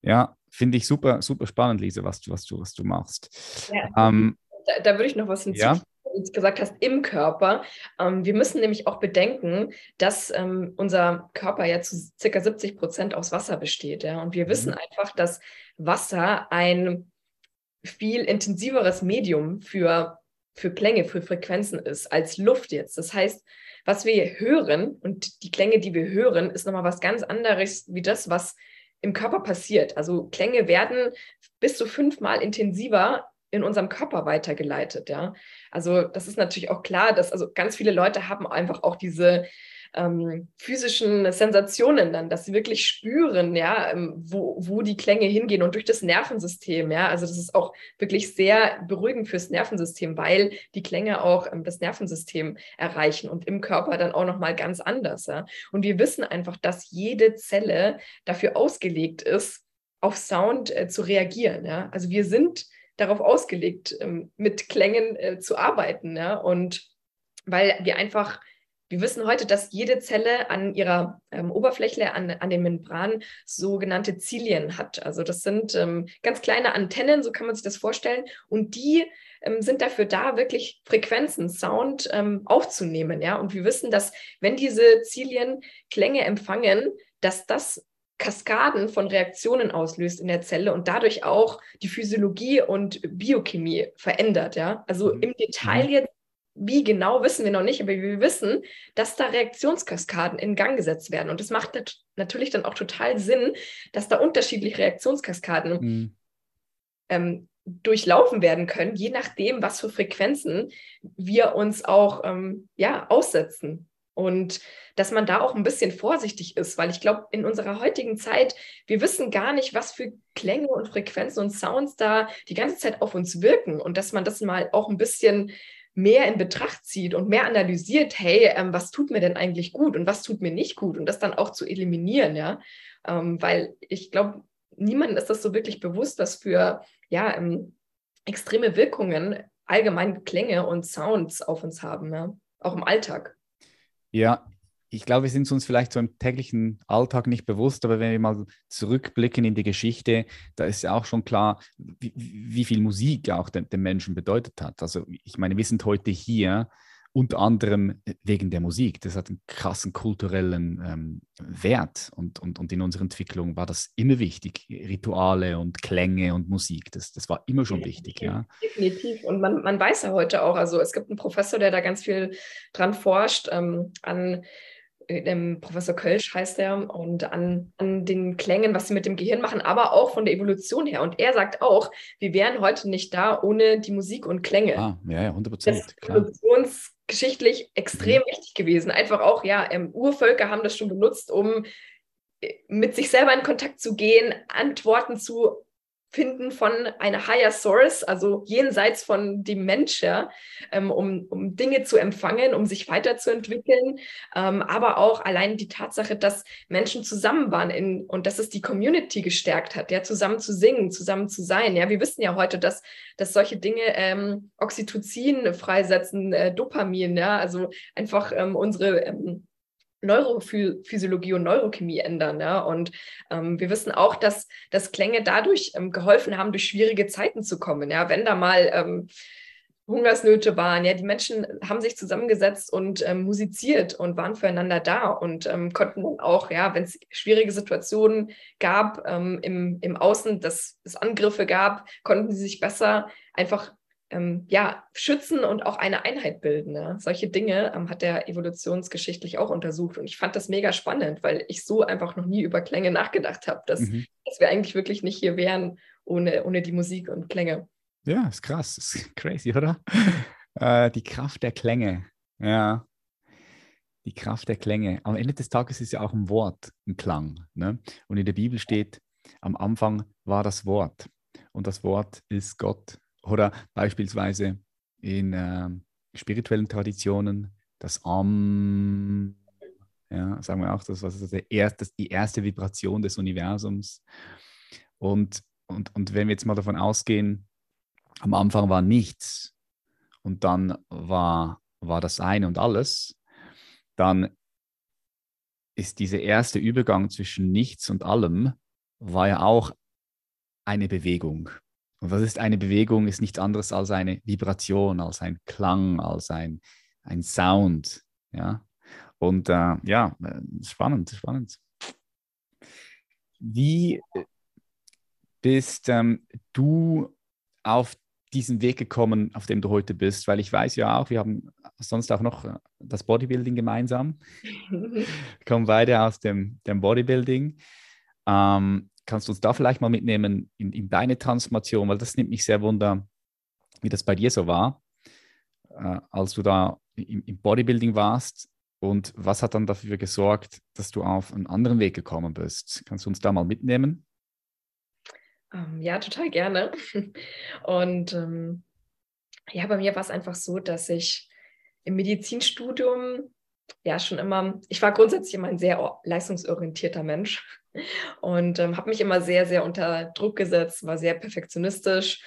Ja, finde ich super, super spannend, Lise, was du, was du, was du machst. Ja, ähm, da, da, würde ich noch was hinzufügen. Ja? du gesagt hast, im Körper. Ähm, wir müssen nämlich auch bedenken, dass ähm, unser Körper ja zu circa 70 Prozent aus Wasser besteht. Ja? Und wir mhm. wissen einfach, dass Wasser ein viel intensiveres Medium für, für Klänge, für Frequenzen ist als Luft jetzt. Das heißt, was wir hören und die Klänge, die wir hören, ist nochmal was ganz anderes wie das, was im Körper passiert. Also Klänge werden bis zu fünfmal intensiver in unserem Körper weitergeleitet, ja. Also das ist natürlich auch klar, dass also ganz viele Leute haben einfach auch diese ähm, physischen Sensationen dann, dass sie wirklich spüren, ja, ähm, wo, wo die Klänge hingehen und durch das Nervensystem, ja. Also das ist auch wirklich sehr beruhigend fürs Nervensystem, weil die Klänge auch ähm, das Nervensystem erreichen und im Körper dann auch nochmal ganz anders, ja. Und wir wissen einfach, dass jede Zelle dafür ausgelegt ist, auf Sound äh, zu reagieren, ja. Also wir sind darauf ausgelegt, ähm, mit Klängen äh, zu arbeiten, ja. Und weil wir einfach wir wissen heute, dass jede Zelle an ihrer ähm, Oberfläche, an, an den Membranen, sogenannte Zilien hat. Also das sind ähm, ganz kleine Antennen, so kann man sich das vorstellen. Und die ähm, sind dafür da, wirklich Frequenzen, Sound ähm, aufzunehmen. Ja? Und wir wissen, dass wenn diese Zilien Klänge empfangen, dass das Kaskaden von Reaktionen auslöst in der Zelle und dadurch auch die Physiologie und Biochemie verändert. Ja? Also mhm. im Detail mhm. jetzt wie genau wissen wir noch nicht, aber wir wissen, dass da Reaktionskaskaden in Gang gesetzt werden. Und es macht nat natürlich dann auch total Sinn, dass da unterschiedliche Reaktionskaskaden mhm. ähm, durchlaufen werden können, je nachdem, was für Frequenzen wir uns auch ähm, ja, aussetzen. Und dass man da auch ein bisschen vorsichtig ist, weil ich glaube, in unserer heutigen Zeit, wir wissen gar nicht, was für Klänge und Frequenzen und Sounds da die ganze Zeit auf uns wirken und dass man das mal auch ein bisschen mehr in Betracht zieht und mehr analysiert, hey, ähm, was tut mir denn eigentlich gut und was tut mir nicht gut und das dann auch zu eliminieren, ja, ähm, weil ich glaube, niemandem ist das so wirklich bewusst, was für ja ähm, extreme Wirkungen allgemein Klänge und Sounds auf uns haben, ja? auch im Alltag. Ja, ich glaube, wir sind uns vielleicht so im täglichen Alltag nicht bewusst, aber wenn wir mal zurückblicken in die Geschichte, da ist ja auch schon klar, wie, wie viel Musik auch den, den, Menschen bedeutet hat. Also ich meine, wir sind heute hier unter anderem wegen der Musik. Das hat einen krassen kulturellen ähm, Wert und, und, und in unserer Entwicklung war das immer wichtig. Rituale und Klänge und Musik, das, das war immer schon wichtig. Ja. Definitiv. Und man, man weiß ja heute auch, also es gibt einen Professor, der da ganz viel dran forscht, ähm, an ähm, Professor Kölsch heißt er, und an, an den Klängen, was sie mit dem Gehirn machen, aber auch von der Evolution her. Und er sagt auch, wir wären heute nicht da ohne die Musik und Klänge. Ah, ja, ja, 100 Prozent. Das ist evolutionsgeschichtlich extrem mhm. wichtig gewesen. Einfach auch, ja, ähm, Urvölker haben das schon benutzt, um äh, mit sich selber in Kontakt zu gehen, Antworten zu Finden von einer Higher Source, also jenseits von dem Mensch, ja, ähm, um, um Dinge zu empfangen, um sich weiterzuentwickeln, ähm, aber auch allein die Tatsache, dass Menschen zusammen waren in, und dass es die Community gestärkt hat, ja, zusammen zu singen, zusammen zu sein. Ja, wir wissen ja heute, dass, dass solche Dinge ähm, Oxytocin freisetzen, äh, Dopamin, ja, also einfach ähm, unsere ähm, Neurophysiologie und Neurochemie ändern. Ja? Und ähm, wir wissen auch, dass, dass Klänge dadurch ähm, geholfen haben, durch schwierige Zeiten zu kommen. Ja? Wenn da mal ähm, Hungersnöte waren, ja, die Menschen haben sich zusammengesetzt und ähm, musiziert und waren füreinander da und ähm, konnten dann auch, ja, wenn es schwierige Situationen gab ähm, im, im Außen, dass es Angriffe gab, konnten sie sich besser einfach ähm, ja, schützen und auch eine Einheit bilden. Ne? Solche Dinge ähm, hat er evolutionsgeschichtlich auch untersucht. Und ich fand das mega spannend, weil ich so einfach noch nie über Klänge nachgedacht habe, dass, mhm. dass wir eigentlich wirklich nicht hier wären ohne, ohne die Musik und Klänge. Ja, ist krass, ist crazy, oder? äh, die Kraft der Klänge. Ja. Die Kraft der Klänge. Am Ende des Tages ist ja auch ein Wort, ein Klang. Ne? Und in der Bibel steht, am Anfang war das Wort. Und das Wort ist Gott. Oder beispielsweise in äh, spirituellen Traditionen das Am, ja, sagen wir auch, das war der erste, die erste Vibration des Universums. Und, und, und wenn wir jetzt mal davon ausgehen, am Anfang war nichts und dann war, war das eine und alles, dann ist dieser erste Übergang zwischen nichts und allem, war ja auch eine Bewegung. Und was ist eine Bewegung? Ist nichts anderes als eine Vibration, als ein Klang, als ein, ein Sound. Ja. Und äh, ja, äh, spannend, spannend. Wie bist ähm, du auf diesen Weg gekommen, auf dem du heute bist? Weil ich weiß ja auch, wir haben sonst auch noch äh, das Bodybuilding gemeinsam. wir kommen beide aus dem, dem Bodybuilding. Ähm, kannst du uns da vielleicht mal mitnehmen in, in, deine Transformation? Weil das nimmt mich sehr wunder, wie das bei dir so war, äh, als du da im, im Bodybuilding warst. Und was hat dann dafür gesorgt, dass du auf einen anderen Weg gekommen bist? Kannst du uns da mal mitnehmen? Ähm, ja, total gerne. Und ähm, ja, bei mir war es einfach so, dass ich im Medizinstudium ja schon immer, ich war grundsätzlich immer ein sehr leistungsorientierter Mensch und ähm, habe mich immer sehr, sehr unter Druck gesetzt, war sehr perfektionistisch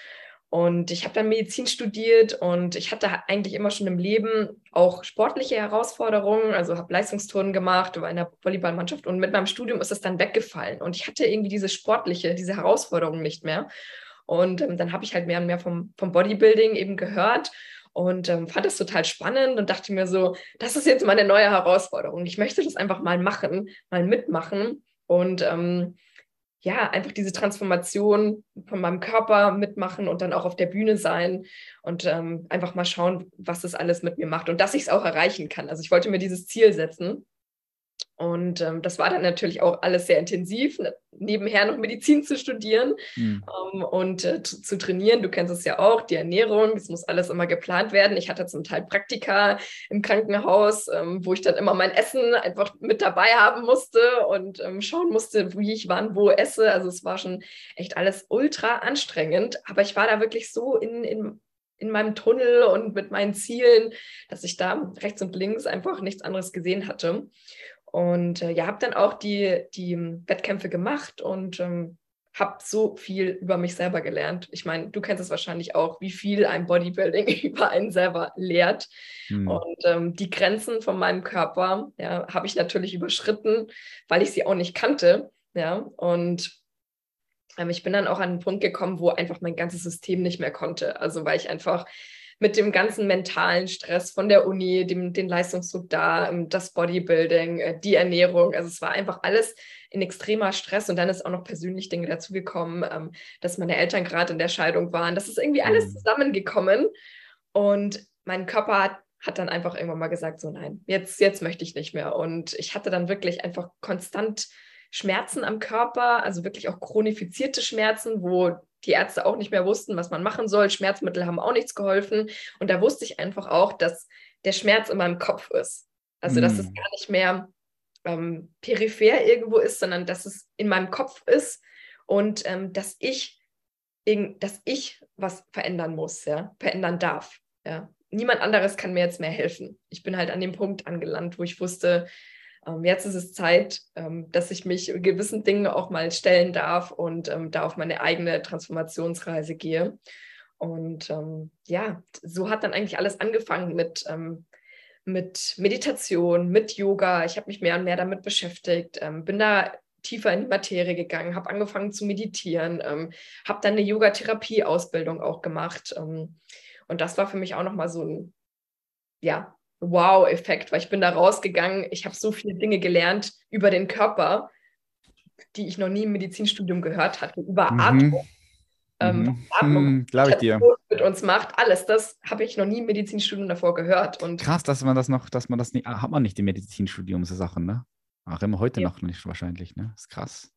und ich habe dann Medizin studiert und ich hatte eigentlich immer schon im Leben auch sportliche Herausforderungen, also habe Leistungsturnen gemacht, war in der Volleyballmannschaft und mit meinem Studium ist das dann weggefallen und ich hatte irgendwie diese sportliche, diese Herausforderungen nicht mehr. Und ähm, dann habe ich halt mehr und mehr vom, vom Bodybuilding eben gehört und ähm, fand das total spannend und dachte mir so, das ist jetzt meine neue Herausforderung. Ich möchte das einfach mal machen, mal mitmachen und ähm, ja, einfach diese Transformation von meinem Körper mitmachen und dann auch auf der Bühne sein und ähm, einfach mal schauen, was das alles mit mir macht und dass ich es auch erreichen kann. Also ich wollte mir dieses Ziel setzen und ähm, das war dann natürlich auch alles sehr intensiv, ne, nebenher noch Medizin zu studieren mhm. ähm, und äh, zu, zu, trainieren. Du kennst es ja auch, die Ernährung, das muss alles immer geplant werden. Ich hatte zum Teil Praktika im Krankenhaus, ähm, wo ich dann immer mein Essen einfach mit dabei haben musste und ähm, schauen musste, wie ich wann wo esse. Also es war schon echt alles ultra anstrengend, aber ich war da wirklich so in, in in meinem Tunnel und mit meinen Zielen, dass ich da rechts und links einfach nichts anderes gesehen hatte. Und äh, ja, habe dann auch die, die Wettkämpfe gemacht und ähm, habe so viel über mich selber gelernt. Ich meine, du kennst es wahrscheinlich auch, wie viel ein Bodybuilding über einen selber lehrt. Mhm. Und ähm, die Grenzen von meinem Körper ja, habe ich natürlich überschritten, weil ich sie auch nicht kannte. Ja, und ähm, ich bin dann auch an einen Punkt gekommen, wo einfach mein ganzes System nicht mehr konnte. Also weil ich einfach mit dem ganzen mentalen Stress von der Uni, dem, den Leistungsdruck da, ähm, das Bodybuilding, äh, die Ernährung. Also es war einfach alles in extremer Stress und dann ist auch noch persönlich Dinge dazugekommen, ähm, dass meine Eltern gerade in der Scheidung waren. Das ist irgendwie alles mhm. zusammengekommen und mein Körper hat hat dann einfach irgendwann mal gesagt, so nein, jetzt, jetzt möchte ich nicht mehr. Und ich hatte dann wirklich einfach konstant Schmerzen am Körper, also wirklich auch chronifizierte Schmerzen, wo die Ärzte auch nicht mehr wussten, was man machen soll. Schmerzmittel haben auch nichts geholfen. Und da wusste ich einfach auch, dass der Schmerz in meinem Kopf ist. Also, mm. dass es mm. gar nicht mehr ähm, peripher irgendwo ist, sondern dass es in meinem Kopf ist und ähm, dass ich dass ich was verändern muss, ja, verändern darf. Ja. Niemand anderes kann mir jetzt mehr helfen. Ich bin halt an dem Punkt angelangt, wo ich wusste, jetzt ist es Zeit, ähm, dass ich mich gewissen Dingen auch mal stellen darf und ähm, da auf meine eigene Transformationsreise gehe. Und ja, so hat dann eigentlich alles angefangen mit, mit Meditation, mit Yoga. Ich habe mich mehr und mehr damit beschäftigt, bin da tiefer in die Materie gegangen, habe angefangen zu meditieren, ähm, habe dann eine Yoga-Therapie-Ausbildung auch gemacht. Ähm, und das war für mich auch nochmal so ein, ja, Wow-Effekt, weil ich bin da rausgegangen, ich habe so viele Dinge gelernt über den Körper, die ich noch nie im Medizinstudium gehört hatte, über mhm. Atmung. Ähm, mhm. Atmung, hm, glaube ich dir. mit uns macht, alles, das habe ich noch nie im Medizinstudium davor gehört. Und Krass, dass man das noch, dass man das nicht, ah, hat man nicht im Medizinstudium so Sachen, ne? Auch immer heute ja. noch nicht wahrscheinlich, ne? Das ist krass.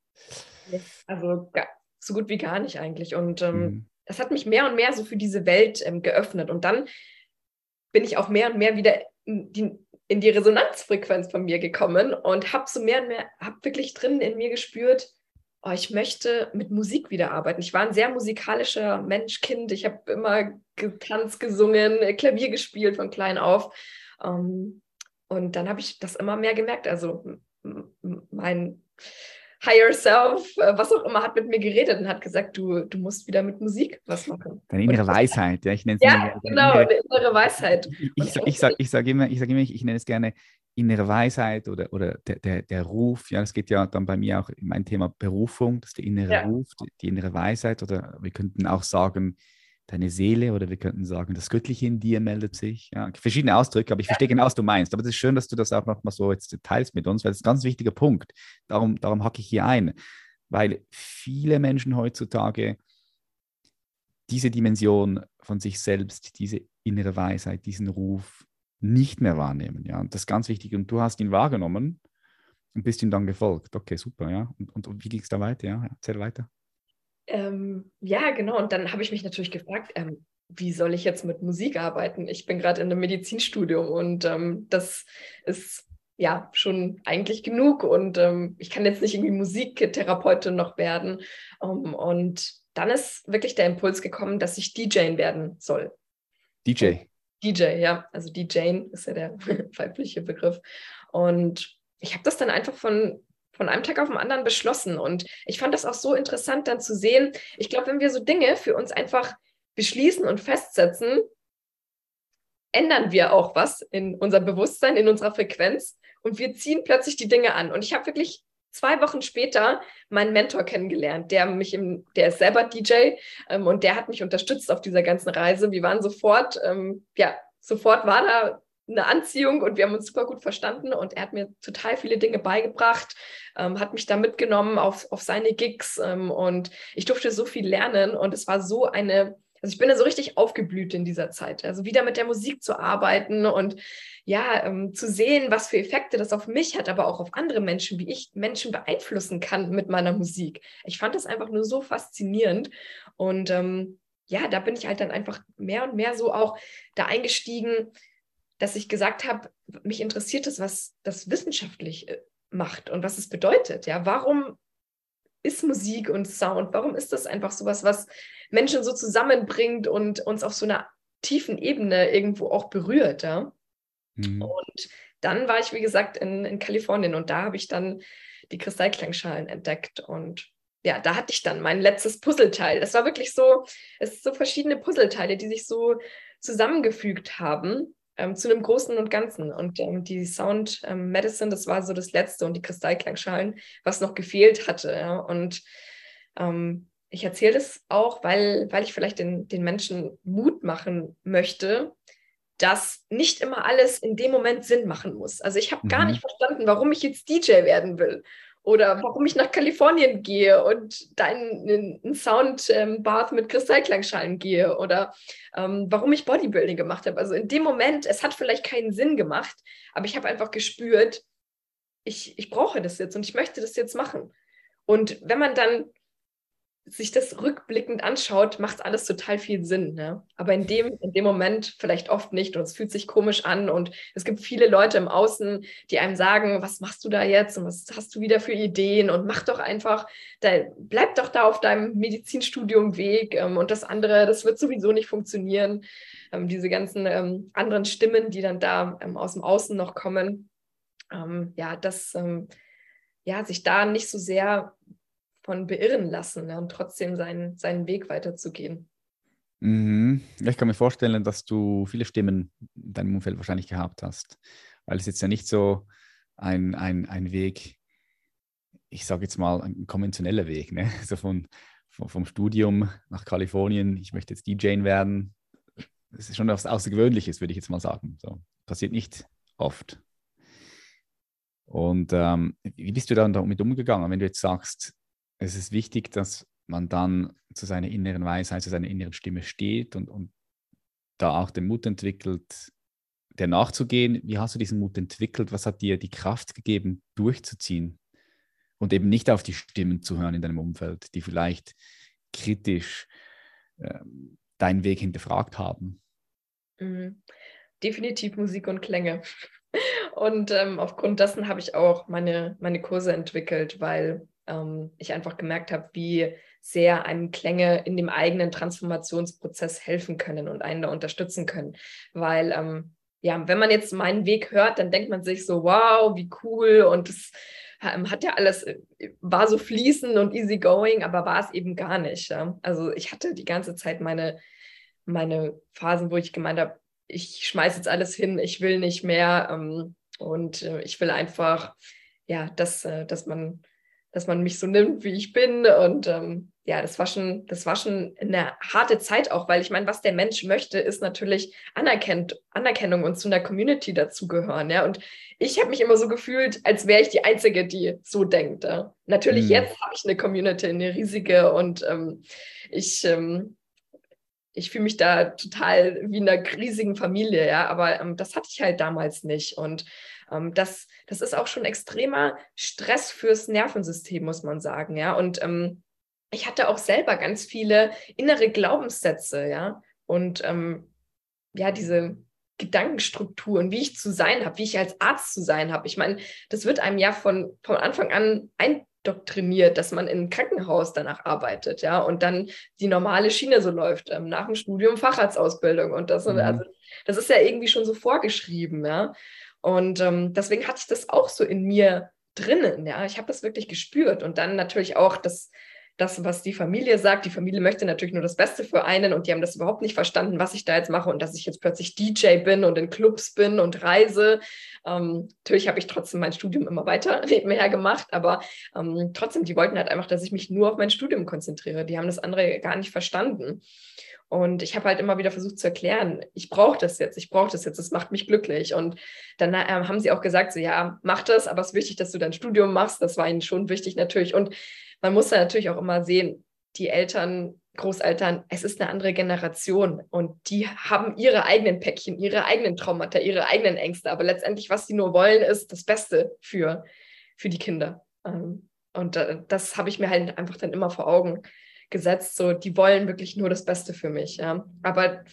Also so gut wie gar nicht eigentlich. Und ähm, mhm. das hat mich mehr und mehr so für diese Welt ähm, geöffnet. Und dann bin ich auch mehr und mehr wieder die, in die Resonanzfrequenz von mir gekommen und habe so mehr und mehr, habe wirklich drin in mir gespürt, oh, ich möchte mit Musik wieder arbeiten. Ich war ein sehr musikalischer Mensch, Kind. Ich habe immer getanzt, gesungen, Klavier gespielt von klein auf. Ähm, und dann habe ich das immer mehr gemerkt. Also mein Higher Self, äh, was auch immer, hat mit mir geredet und hat gesagt, du, du musst wieder mit Musik was machen. Deine innere Weisheit, ja, ich nenne es Ja, genau, innere, eine innere Weisheit. Ich, ich, ich, sage ich sag immer, ich, sag immer ich, nenne es gerne innere Weisheit oder, oder der, der, der Ruf, ja, es geht ja dann bei mir auch in mein Thema Berufung, das ist der innere ja. Ruf, die, die, innere Weisheit oder wir könnten auch sagen, deine Seele oder wir könnten sagen, das Göttliche in dir meldet sich. Ja, verschiedene Ausdrücke, aber ich verstehe genau, was du meinst. Aber es ist schön, dass du das auch nochmal so jetzt teilst mit uns, weil das ist ein ganz wichtiger Punkt. Darum, darum hacke ich hier ein, weil viele Menschen heutzutage diese Dimension von sich selbst, diese innere Weisheit, diesen Ruf nicht mehr wahrnehmen. Ja, und das ist ganz wichtig. Und du hast ihn wahrgenommen und bist ihm dann gefolgt. Okay, super, ja. Und, und, und wie ging es da weiter? Ja, erzähl weiter. Ähm, ja, genau. Und dann habe ich mich natürlich gefragt, ähm, wie soll ich jetzt mit Musik arbeiten? Ich bin gerade in einem Medizinstudium und ähm, das ist ja schon eigentlich genug und ähm, ich kann jetzt nicht irgendwie Musiktherapeutin noch werden. Ähm, und dann ist wirklich der Impuls gekommen, dass ich DJ werden soll. DJ. DJ, ja. Also DJ ist ja der weibliche Begriff. Und ich habe das dann einfach von, von einem Tag auf den anderen beschlossen. Und ich fand das auch so interessant dann zu sehen. Ich glaube, wenn wir so Dinge für uns einfach beschließen und festsetzen, ändern wir auch was in unserem Bewusstsein, in unserer Frequenz und wir ziehen plötzlich die Dinge an. Und ich habe wirklich zwei Wochen später meinen Mentor kennengelernt, der mich im, der ist selber DJ ähm, und der hat mich unterstützt auf dieser ganzen Reise. Wir waren sofort, ähm, ja, sofort war da eine Anziehung und wir haben uns super gut verstanden und er hat mir total viele Dinge beigebracht, ähm, hat mich da mitgenommen auf, auf seine Gigs ähm, und ich durfte so viel lernen und es war so eine, also ich bin da so richtig aufgeblüht in dieser Zeit, also wieder mit der Musik zu arbeiten und ja, ähm, zu sehen, was für Effekte das auf mich hat, aber auch auf andere Menschen, wie ich Menschen beeinflussen kann mit meiner Musik. Ich fand das einfach nur so faszinierend. Und ähm, ja, da bin ich halt dann einfach mehr und mehr so auch da eingestiegen, dass ich gesagt habe, mich interessiert es, was das wissenschaftlich äh, macht und was es bedeutet. Ja, warum ist Musik und Sound? Warum ist das einfach sowas, was Menschen so zusammenbringt und uns auf so einer tiefen Ebene irgendwo auch berührt? Ja? Mhm. Und dann war ich, wie gesagt, in, in Kalifornien und da habe ich dann die Kristallklangschalen entdeckt und ja, da hatte ich dann mein letztes Puzzleteil. Es war wirklich so, es sind so verschiedene Puzzleteile, die sich so zusammengefügt haben ähm, zu einem Großen und Ganzen. Und ähm, die Sound ähm, Medicine, das war so das Letzte und die Kristallklangschalen, was noch gefehlt hatte. Ja? Und ähm, ich erzähle das auch, weil, weil ich vielleicht den, den Menschen Mut machen möchte, dass nicht immer alles in dem Moment Sinn machen muss. Also ich habe mhm. gar nicht verstanden, warum ich jetzt DJ werden will oder warum ich nach Kalifornien gehe und da in, einen Soundbath ähm, mit Kristallklangschalen gehe oder ähm, warum ich Bodybuilding gemacht habe. Also in dem Moment, es hat vielleicht keinen Sinn gemacht, aber ich habe einfach gespürt, ich, ich brauche das jetzt und ich möchte das jetzt machen. Und wenn man dann sich das rückblickend anschaut, macht alles total viel Sinn. Ne? Aber in dem, in dem Moment vielleicht oft nicht und es fühlt sich komisch an und es gibt viele Leute im Außen, die einem sagen, was machst du da jetzt und was hast du wieder für Ideen und mach doch einfach, da, bleib doch da auf deinem Medizinstudium Weg ähm, und das andere, das wird sowieso nicht funktionieren. Ähm, diese ganzen ähm, anderen Stimmen, die dann da ähm, aus dem Außen noch kommen, ähm, ja, das, ähm, ja, sich da nicht so sehr von beirren lassen ne, und trotzdem seinen, seinen Weg weiterzugehen. Mhm. Ich kann mir vorstellen, dass du viele Stimmen in deinem Umfeld wahrscheinlich gehabt hast, weil es jetzt ja nicht so ein, ein, ein Weg, ich sage jetzt mal, ein konventioneller Weg, ne? also von, von, vom Studium nach Kalifornien, ich möchte jetzt DJ werden. Das ist schon was Außergewöhnliches, würde ich jetzt mal sagen. So, passiert nicht oft. Und ähm, wie bist du dann damit umgegangen, wenn du jetzt sagst, es ist wichtig, dass man dann zu seiner inneren Weisheit, zu seiner inneren Stimme steht und, und da auch den Mut entwickelt, der nachzugehen. Wie hast du diesen Mut entwickelt? Was hat dir die Kraft gegeben, durchzuziehen und eben nicht auf die Stimmen zu hören in deinem Umfeld, die vielleicht kritisch äh, deinen Weg hinterfragt haben? Mhm. Definitiv Musik und Klänge. Und ähm, aufgrund dessen habe ich auch meine, meine Kurse entwickelt, weil ähm, ich einfach gemerkt habe, wie sehr einem Klänge in dem eigenen Transformationsprozess helfen können und einen da unterstützen können. Weil ähm, ja, wenn man jetzt meinen Weg hört, dann denkt man sich so, wow, wie cool und es ähm, hat ja alles, äh, war so fließend und easy going, aber war es eben gar nicht. Ja? Also ich hatte die ganze Zeit meine, meine Phasen, wo ich gemeint habe, ich schmeiße jetzt alles hin, ich will nicht mehr. Ähm, Und äh, ich will einfach, ja, dass, äh, dass man dass man mich so nimmt, wie ich bin. Und ähm, ja, das war schon, das war schon eine harte Zeit auch, weil ich meine, was der Mensch möchte, ist natürlich Anerkennt, Anerkennung und zu einer Community dazugehören. Ja, und ich habe mich immer so gefühlt, als wäre ich die Einzige, die so denkt. Ja? Natürlich, mhm. jetzt habe ich eine Community, eine riesige und ähm, ich, ähm, ich fühle mich da total wie in einer riesigen Familie, ja, aber ähm, das hatte ich halt damals nicht. Und ähm, das, das ist auch schon extremer Stress fürs Nervensystem, muss man sagen, ja. Und ähm, ich hatte auch selber ganz viele innere Glaubenssätze, ja. Und ähm, ja, diese Gedankenstrukturen, wie ich zu sein habe, wie ich als Arzt zu sein habe. Ich meine, das wird einem ja von, von Anfang an eindoktriniert, dass man in einem Krankenhaus danach arbeitet, ja, und dann die normale Schiene so läuft, ähm, nach dem Studium Facharztausbildung und das, mhm. also, das ist ja irgendwie schon so vorgeschrieben, ja. Und ähm, deswegen hatte ich das auch so in mir drinnen, ja. Ich habe das wirklich gespürt. Und dann natürlich auch das, das, was die Familie sagt. Die Familie möchte natürlich nur das Beste für einen und die haben das überhaupt nicht verstanden, was ich da jetzt mache und dass ich jetzt plötzlich DJ bin und in Clubs bin und reise. Ähm, natürlich habe ich trotzdem mein Studium immer weiter nebenher gemacht, aber ähm, trotzdem, die wollten halt einfach, dass ich mich nur auf mein Studium konzentriere. Die haben das andere gar nicht verstanden. Und ich habe halt immer wieder versucht zu erklären, ich brauche das jetzt, ich brauche das jetzt, das macht mich glücklich. Und dann äh, haben sie auch gesagt, so ja, mach das, aber es ist wichtig, dass du dein Studium machst. Das war ihnen schon wichtig natürlich. Und man muss da natürlich auch immer sehen, die Eltern, Großeltern, es ist eine andere Generation und die haben ihre eigenen Päckchen, ihre eigenen Traumata, ihre eigenen Ängste. Aber letztendlich, was sie nur wollen, ist das Beste für, für die Kinder. Ähm, und äh, das habe ich mir halt einfach dann immer vor Augen gesetzt, so die wollen wirklich nur das Beste für mich. Ja. Aber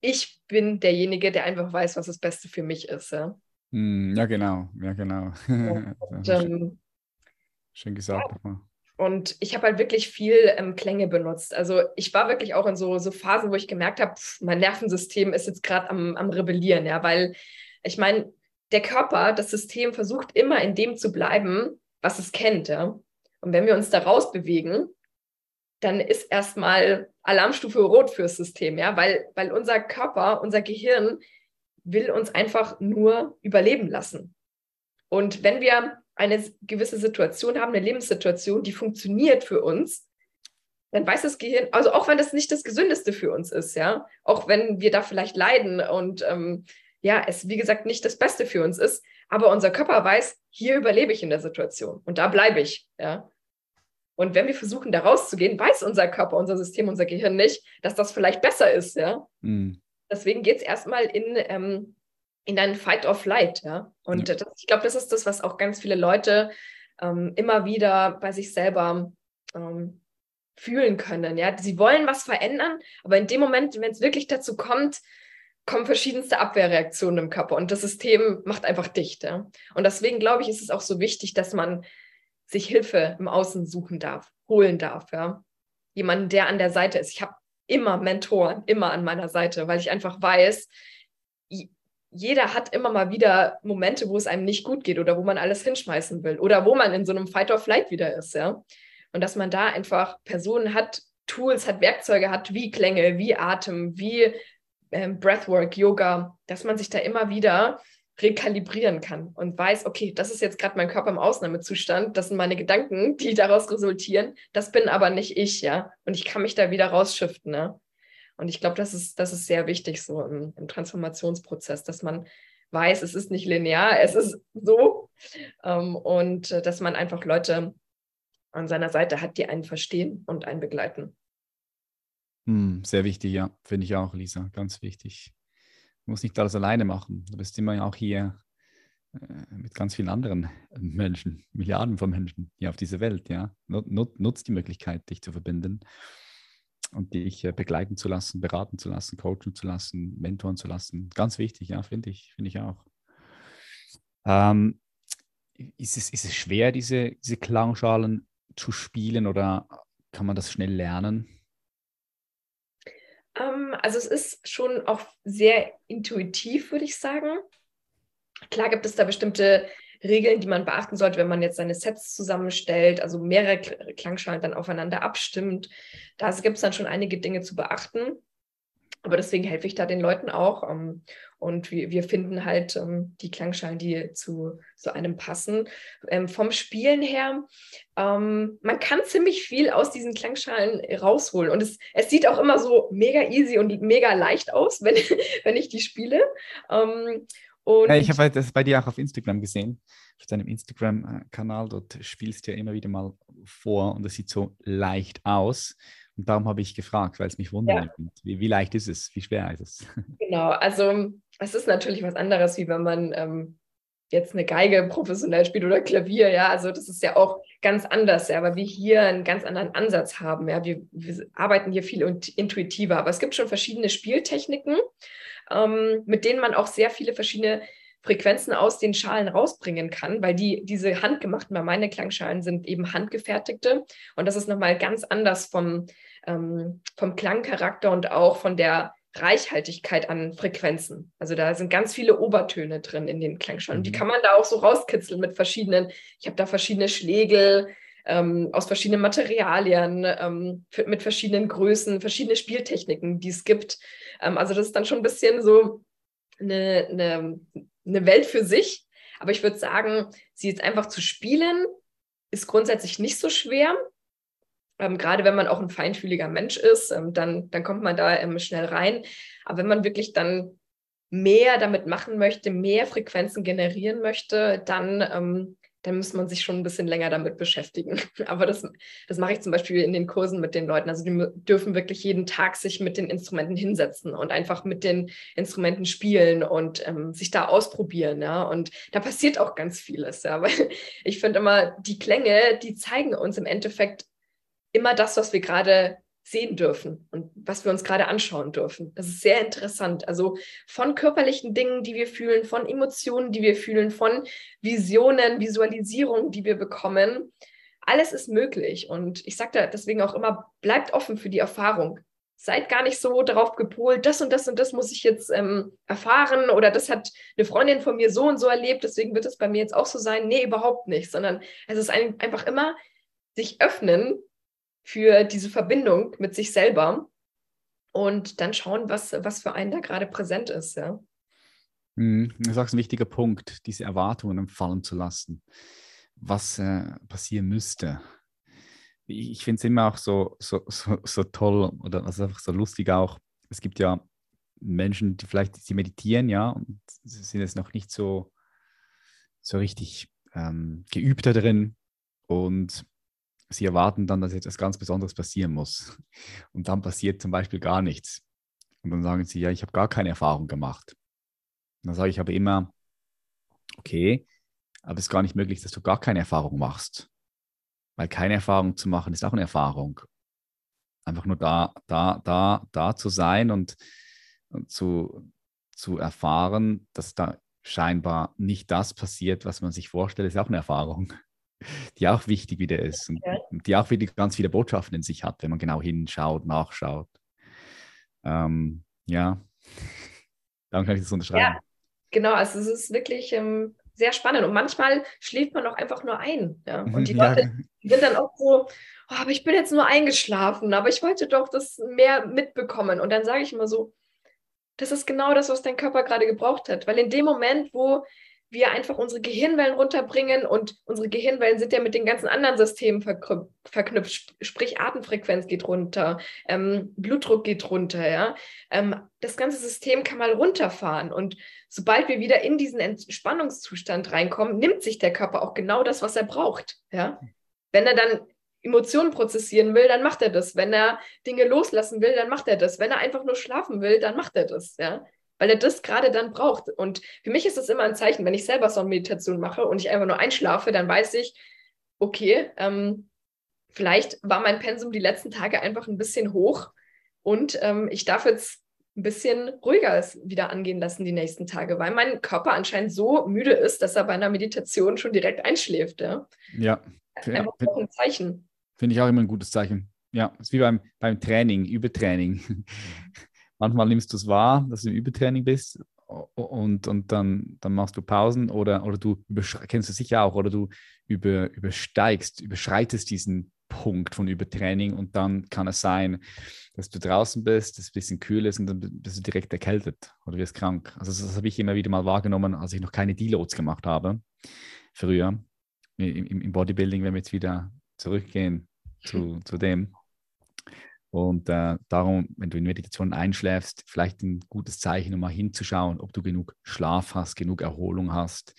ich bin derjenige, der einfach weiß, was das Beste für mich ist. Ja, hm, ja genau, ja, genau. Ja, und, ähm, schön gesagt nochmal. Und ich habe halt wirklich viel ähm, Klänge benutzt. Also ich war wirklich auch in so, so Phasen, wo ich gemerkt habe, mein Nervensystem ist jetzt gerade am, am Rebellieren, ja, weil ich meine, der Körper, das System versucht immer in dem zu bleiben, was es kennt, ja. Und wenn wir uns da rausbewegen, dann ist erstmal Alarmstufe rot fürs System, ja, weil, weil unser Körper, unser Gehirn will uns einfach nur überleben lassen. Und wenn wir eine gewisse Situation haben, eine Lebenssituation, die funktioniert für uns, dann weiß das Gehirn, also auch wenn das nicht das Gesündeste für uns ist, ja, auch wenn wir da vielleicht leiden und ähm, ja, es wie gesagt nicht das Beste für uns ist, aber unser Körper weiß, hier überlebe ich in der Situation und da bleibe ich, ja. Und wenn wir versuchen, da rauszugehen, weiß unser Körper, unser System, unser Gehirn nicht, dass das vielleicht besser ist, ja. Mhm. Deswegen geht es erstmal in, ähm, in einen Fight or Flight, ja. Und ja. Das, ich glaube, das ist das, was auch ganz viele Leute ähm, immer wieder bei sich selber ähm, fühlen können, ja. Sie wollen was verändern, aber in dem Moment, wenn es wirklich dazu kommt, kommen verschiedenste Abwehrreaktionen im Körper und das System macht einfach dicht. Ja? Und deswegen glaube ich, ist es auch so wichtig, dass man sich Hilfe im Außen suchen darf, holen darf, ja. Jemanden, der an der Seite ist. Ich habe immer Mentoren, immer an meiner Seite, weil ich einfach weiß, jeder hat immer mal wieder Momente, wo es einem nicht gut geht oder wo man alles hinschmeißen will oder wo man in so einem Fight or Flight wieder ist, ja. Und dass man da einfach Personen hat, Tools hat, Werkzeuge hat, wie Klänge, wie Atem, wie ähm, Breathwork, Yoga, dass man sich da immer wieder rekalibrieren kann und weiß, okay, das ist jetzt gerade mein Körper im Ausnahmezustand, das sind meine Gedanken, die daraus resultieren, das bin aber nicht ich, ja. Und ich kann mich da wieder rausschiften, ne? Und ich glaube, das ist, das ist sehr wichtig so im, im, Transformationsprozess, dass man weiß, es ist nicht linear, es ist so. Ähm, und äh, dass man einfach Leute an seiner Seite hat, die einen verstehen und einen begleiten. Hm, sehr wichtig, ja, finde ich auch, Lisa, ganz wichtig. Du musst nicht alles alleine machen. Du bist immer auch hier äh, mit ganz vielen anderen Menschen, Milliarden von Menschen hier auf dieser Welt. Ja? Nut, nutzt die Möglichkeit, dich zu verbinden und dich äh, begleiten zu lassen, beraten zu lassen, coachen zu lassen, mentoren zu lassen. Ganz wichtig, ja, finde ich, finde ich auch. Ähm, ist, es, ist es schwer, diese, diese Klangschalen zu spielen oder kann man das schnell lernen? Ähm, also es ist schon auch sehr intuitiv, würde ich sagen. Klar gibt es da bestimmte Regeln, die man beachten sollte, wenn man jetzt seine Sets zusammenstellt, also mehrere Klangschalen dann aufeinander abstimmt. Da gibt es dann schon einige Dinge zu beachten. Aber deswegen helfe ich da den Leuten auch. Ähm, und wir, wir finden halt ähm, die Klangschalen, die zu so einem passen. Ähm, vom Spielen her, man kann ziemlich viel aus diesen Klangschalen rausholen. Und es, es sieht auch immer so mega easy und mega leicht aus, wenn, wenn ich die spiele. Und ja, ich habe das bei dir auch auf Instagram gesehen. Auf deinem Instagram-Kanal, dort spielst du ja immer wieder mal vor und es sieht so leicht aus. Und darum habe ich gefragt, weil es mich wundert. Ja. Wie, wie, leicht ist es? Wie schwer ist es? Genau, also es ist natürlich was anderes, wie wenn man ähm, jetzt eine Geige professionell spielt oder Klavier, ja. Also das ist ja auch ganz anders, ja, weil wir hier einen ganz anderen Ansatz haben. Ja, wir, wir arbeiten hier viel intuitiver, aber es gibt schon verschiedene Spieltechniken, ähm, mit denen man auch sehr viele verschiedene Frequenzen aus den Schalen rausbringen kann, weil die, diese handgemachten, weil meine Klangschalen sind eben handgefertigte. Und das ist nochmal ganz anders vom, ähm, vom Klangcharakter und auch von der Reichhaltigkeit an Frequenzen. Also da sind ganz viele Obertöne drin in den Klangschalen. Mhm. Die kann man da auch so rauskitzeln mit verschiedenen, ich habe da verschiedene Schlägel ähm, aus verschiedenen Materialien, ähm, mit verschiedenen Größen, verschiedene Spieltechniken, die es gibt. Ähm, also das ist dann schon ein bisschen so eine, eine, eine Welt für sich. Aber ich würde sagen, sie jetzt einfach zu spielen, ist grundsätzlich nicht so schwer. Ähm, gerade wenn man auch ein feinfühliger Mensch ist, ähm, dann, dann kommt man da ähm, schnell rein. Aber wenn man wirklich dann mehr damit machen möchte, mehr Frequenzen generieren möchte, dann, ähm, dann muss man sich schon ein bisschen länger damit beschäftigen. Aber das, das mache ich zum Beispiel in den Kursen mit den Leuten. Also die dürfen wirklich jeden Tag sich mit den Instrumenten hinsetzen und einfach mit den Instrumenten spielen und ähm, sich da ausprobieren. Ja? Und da passiert auch ganz vieles. Ja? Weil ich finde immer, die Klänge, die zeigen uns im Endeffekt immer das, was wir gerade sehen dürfen und was wir uns gerade anschauen dürfen. Das ist sehr interessant. Also von körperlichen Dingen, die wir fühlen, von Emotionen, die wir fühlen, von Visionen, Visualisierungen, die wir bekommen. Alles ist möglich. Und ich sage da deswegen auch immer, bleibt offen für die Erfahrung. Seid gar nicht so darauf gepolt, das und das und das muss ich jetzt ähm, erfahren oder das hat eine Freundin von mir so und so erlebt, deswegen wird es bei mir jetzt auch so sein. Nee, überhaupt nicht, sondern es ist ein, einfach immer sich öffnen für diese Verbindung mit sich selber und dann schauen, was, was für einen da gerade präsent ist. Ja. Mhm, das ist auch ein wichtiger Punkt, diese Erwartungen fallen zu lassen, was äh, passieren müsste. Ich, finde es immer auch so, so, so, so toll oder also einfach so lustig auch. Es gibt ja Menschen, die vielleicht sie meditieren, ja, und sind jetzt noch nicht so, so richtig ähm, geübt da drin. Und sie erwarten dann, dass etwas ganz Besonderes passieren muss. Und dann passiert zum Beispiel gar nichts. Und dann sagen sie, ja, ich habe gar keine Erfahrung gemacht. Und dann sage ich aber immer, okay, aber es ist gar nicht möglich, dass du gar keine Erfahrung machst. Weil keine Erfahrung zu machen ist auch eine Erfahrung. Einfach nur da, da, da, da zu sein und, und zu, zu erfahren, dass da scheinbar nicht das passiert, was man sich vorstellt, ist auch eine Erfahrung die auch wichtig wieder ist und, die auch wieder ganz viele Botschaften in sich hat, wenn man genau hinschaut, nachschaut. Ähm, ja, dann kann ich das unterschreiben. Ja, genau, also es ist wirklich ähm, sehr spannend und manchmal schläft man auch einfach nur ein. Ja? Und die Leute ja. die sind dann auch so, oh, aber ich bin jetzt nur eingeschlafen, aber ich wollte doch das mehr mitbekommen. Und dann sage ich immer so, das ist genau das, was dein Körper gerade gebraucht hat. Weil in dem Moment, wo wir einfach unsere Gehirnwellen runterbringen und unsere Gehirnwellen sind ja mit den ganzen anderen Systemen verknüpft, sprich Atemfrequenz geht runter, ähm, Blutdruck geht runter, ja. Ähm, das ganze System kann mal runterfahren und sobald wir wieder in diesen Entspannungszustand reinkommen, nimmt sich der Körper auch genau das, was er braucht, ja. Wenn er dann Emotionen prozessieren will, dann macht er das. Wenn er Dinge loslassen will, dann macht er das. Wenn er einfach nur schlafen will, dann macht er das, ja weil er das gerade dann braucht. Und für mich ist das immer ein Zeichen, wenn ich selber so eine Meditation mache und ich einfach nur einschlafe, dann weiß ich, okay, ähm, vielleicht war mein Pensum die letzten Tage einfach ein bisschen hoch und ähm, ich darf jetzt ein bisschen ruhiger wieder angehen lassen die nächsten Tage, weil mein Körper anscheinend so müde ist, dass er bei einer Meditation schon direkt einschläft. Ja, ja. Einfach ja. ein Zeichen. Finde ich auch immer ein gutes Zeichen. Ja, ist wie beim, beim Training, Übertraining. manchmal nimmst du es wahr, dass du im Übertraining bist und, und dann, dann machst du Pausen oder, oder du kennst du sicher auch, oder du über, übersteigst, überschreitest diesen Punkt von Übertraining und dann kann es sein, dass du draußen bist, es ein bisschen kühl ist und dann bist du direkt erkältet oder wirst krank. Also das, das habe ich immer wieder mal wahrgenommen, als ich noch keine Deloads gemacht habe, früher im, im Bodybuilding, wenn wir jetzt wieder zurückgehen zu, zu dem. Und äh, darum, wenn du in Meditation einschläfst, vielleicht ein gutes Zeichen, um mal hinzuschauen, ob du genug Schlaf hast, genug Erholung hast,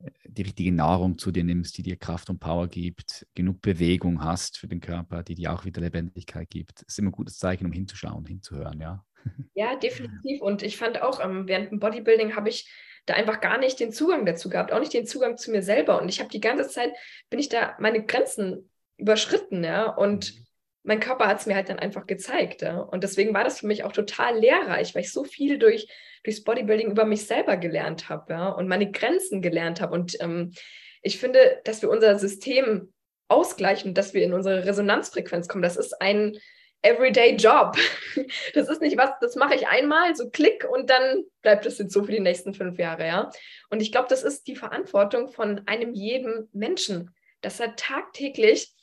äh, die richtige Nahrung zu dir nimmst, die dir Kraft und Power gibt, genug Bewegung hast für den Körper, die dir auch wieder Lebendigkeit gibt. Das ist immer ein gutes Zeichen, um hinzuschauen, hinzuhören, ja. Ja, definitiv. Und ich fand auch, ähm, während dem Bodybuilding habe ich da einfach gar nicht den Zugang dazu gehabt, auch nicht den Zugang zu mir selber. Und ich habe die ganze Zeit, bin ich da meine Grenzen überschritten, ja. Und mhm mein Körper hat es mir halt dann einfach gezeigt. Ja? Und deswegen war das für mich auch total lehrreich, weil ich so viel durch, durchs Bodybuilding über mich selber gelernt habe ja? und meine Grenzen gelernt habe. Und ähm, ich finde, dass wir unser System ausgleichen, dass wir in unsere Resonanzfrequenz kommen, das ist ein Everyday Job. Das ist nicht was, das mache ich einmal, so klick und dann bleibt es jetzt so für die nächsten fünf Jahre, ja. Und ich glaube, das ist die Verantwortung von einem jeden Menschen, dass er tagtäglich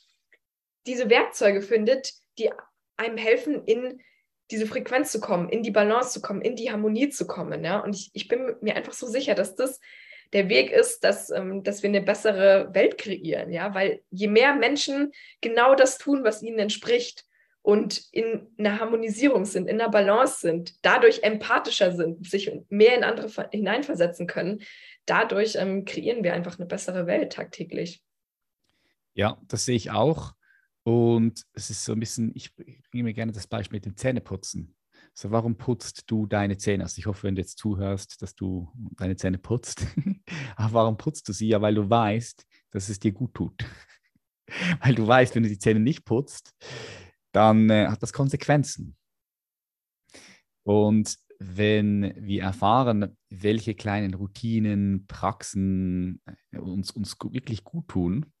diese Werkzeuge findet, die einem helfen, in diese Frequenz zu kommen, in die Balance zu kommen, in die Harmonie zu kommen. Ja? Und ich, ich bin mir einfach so sicher, dass das der Weg ist, dass, ähm, dass wir eine bessere Welt kreieren. Ja? Weil je mehr Menschen genau das tun, was ihnen entspricht und in einer Harmonisierung sind, in einer Balance sind, dadurch empathischer sind, sich mehr in andere hineinversetzen können, dadurch ähm, kreieren wir einfach eine bessere Welt tagtäglich. Ja, das sehe ich auch. Und es ist so ein bisschen, ich bringe mir gerne das Beispiel mit dem Zähneputzen. So, warum putzt du deine Zähne? Also ich hoffe, wenn du jetzt zuhörst, dass du deine Zähne putzt. Aber warum putzt du sie? Ja, weil du weißt, dass es dir gut tut. weil du weißt, wenn du die Zähne nicht putzt, dann äh, hat das Konsequenzen. Und wenn wir erfahren, welche kleinen Routinen, Praxen äh, uns, uns wirklich gut tun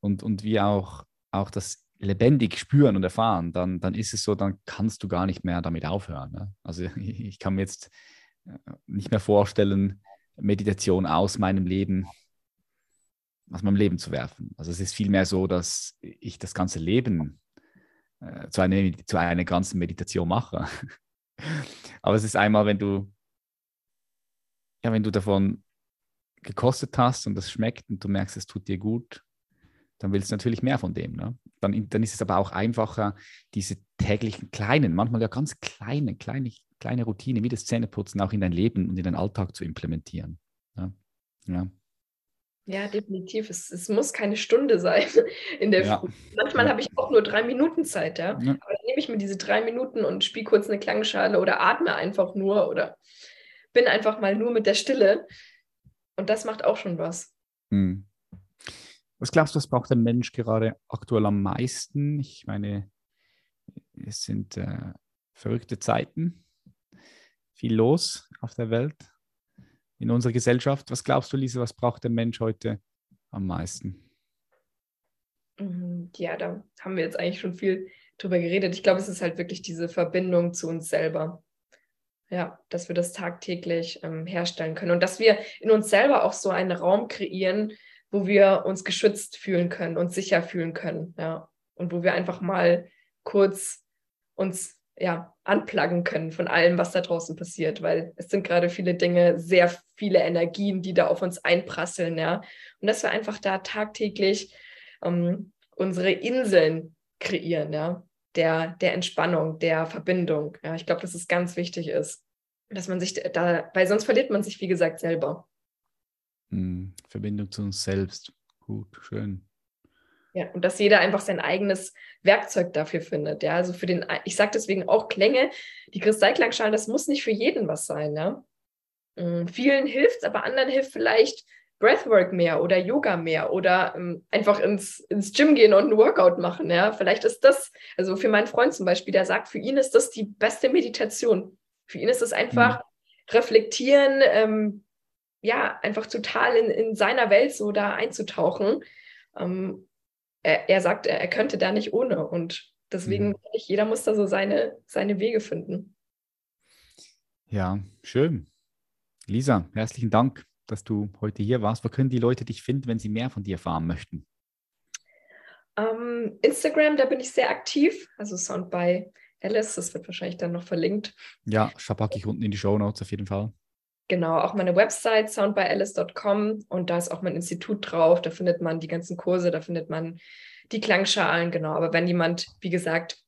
und, und wir auch auch das lebendig spüren und erfahren, dann, dann ist es so, dann kannst du gar nicht mehr damit aufhören. Ne? Also ich kann mir jetzt äh, nicht mehr vorstellen, Meditation aus meinem Leben, aus meinem Leben zu werfen. Also es ist vielmehr so, dass ich das ganze Leben äh, zu, einer, zu einer ganzen Meditation mache. Aber es ist einmal, wenn du, ja, wenn du davon gekostet hast und das schmeckt und du merkst, es tut dir gut, dann willst du natürlich mehr von dem. Ne? Dann, dann ist es aber auch einfacher, diese täglichen kleinen, manchmal ja ganz kleine, kleine, kleine Routine wie das Zähneputzen auch in dein Leben und in deinen Alltag zu implementieren. Ja. ja. Ja, definitiv. Es, es, muss keine Stunde sein in der ja. Früh. Manchmal habe ich auch nur drei Minuten Zeit, ja. Aber dann nehme ich mir diese drei Minuten und spiele kurz eine Klangschale oder atme einfach nur oder bin einfach mal nur mit der Stille. Und das macht auch schon was. Hm. Was glaubst du, was braucht der Mensch gerade aktuell am meisten? Ich meine, es sind äh, verrückte Zeiten, viel los auf der Welt, in unserer Gesellschaft. Was glaubst du, Lisa, was braucht der Mensch heute am meisten? Mhm, ja, da haben wir jetzt eigentlich schon viel drüber geredet. Ich glaube, es ist halt wirklich diese Verbindung zu uns selber. Ja, dass wir das tagtäglich ähm, herstellen können und dass wir in uns selber auch so einen Raum kreieren, wo wir uns geschützt fühlen können und sicher fühlen können, ja. Und wo wir einfach mal kurz uns ja, anpluggen können von allem, was da draußen passiert, weil es sind gerade viele Dinge, sehr viele Energien, die da auf uns einprasseln, ja. Und dass wir einfach da tagtäglich ähm, unsere Inseln kreieren, ja, der, der Entspannung, der Verbindung. Ja, ich glaube, dass es ganz wichtig ist, dass man sich da, weil sonst verliert man sich, wie gesagt, selber. Hm, Verbindung zu uns selbst. Gut, schön. Ja, und dass jeder einfach sein eigenes Werkzeug dafür findet. Ja, also für den, ich sage deswegen auch Klänge, die Kristallklangschalen, das muss nicht für jeden was sein. Ja? Mhm, vielen hilft es, aber anderen hilft vielleicht Breathwork mehr oder Yoga mehr oder ähm, einfach ins, ins Gym gehen und ein Workout machen. Ja, vielleicht ist das, also für meinen Freund zum Beispiel, der sagt, für ihn ist das die beste Meditation. Für ihn ist es einfach mhm. reflektieren, ähm, ja, einfach total in, in seiner Welt so da einzutauchen. Ähm, er, er, sagt, er, er, könnte da nicht ohne. Und deswegen, mhm. jeder muss da so seine, seine Wege finden. Ja, schön. Lisa, herzlichen Dank, dass du heute hier warst. Wo können die Leute dich finden, wenn sie mehr von dir erfahren möchten? Ähm, Instagram, da bin ich sehr aktiv, also Sound by Alice, das wird wahrscheinlich dann noch verlinkt. Ja, packe ich unten in die Show Notes auf jeden Fall. Genau, auch meine Website soundbyalice.com und da ist auch mein Institut drauf. Da findet man die ganzen Kurse, da findet man die Klangschalen, genau. Aber wenn jemand, wie gesagt,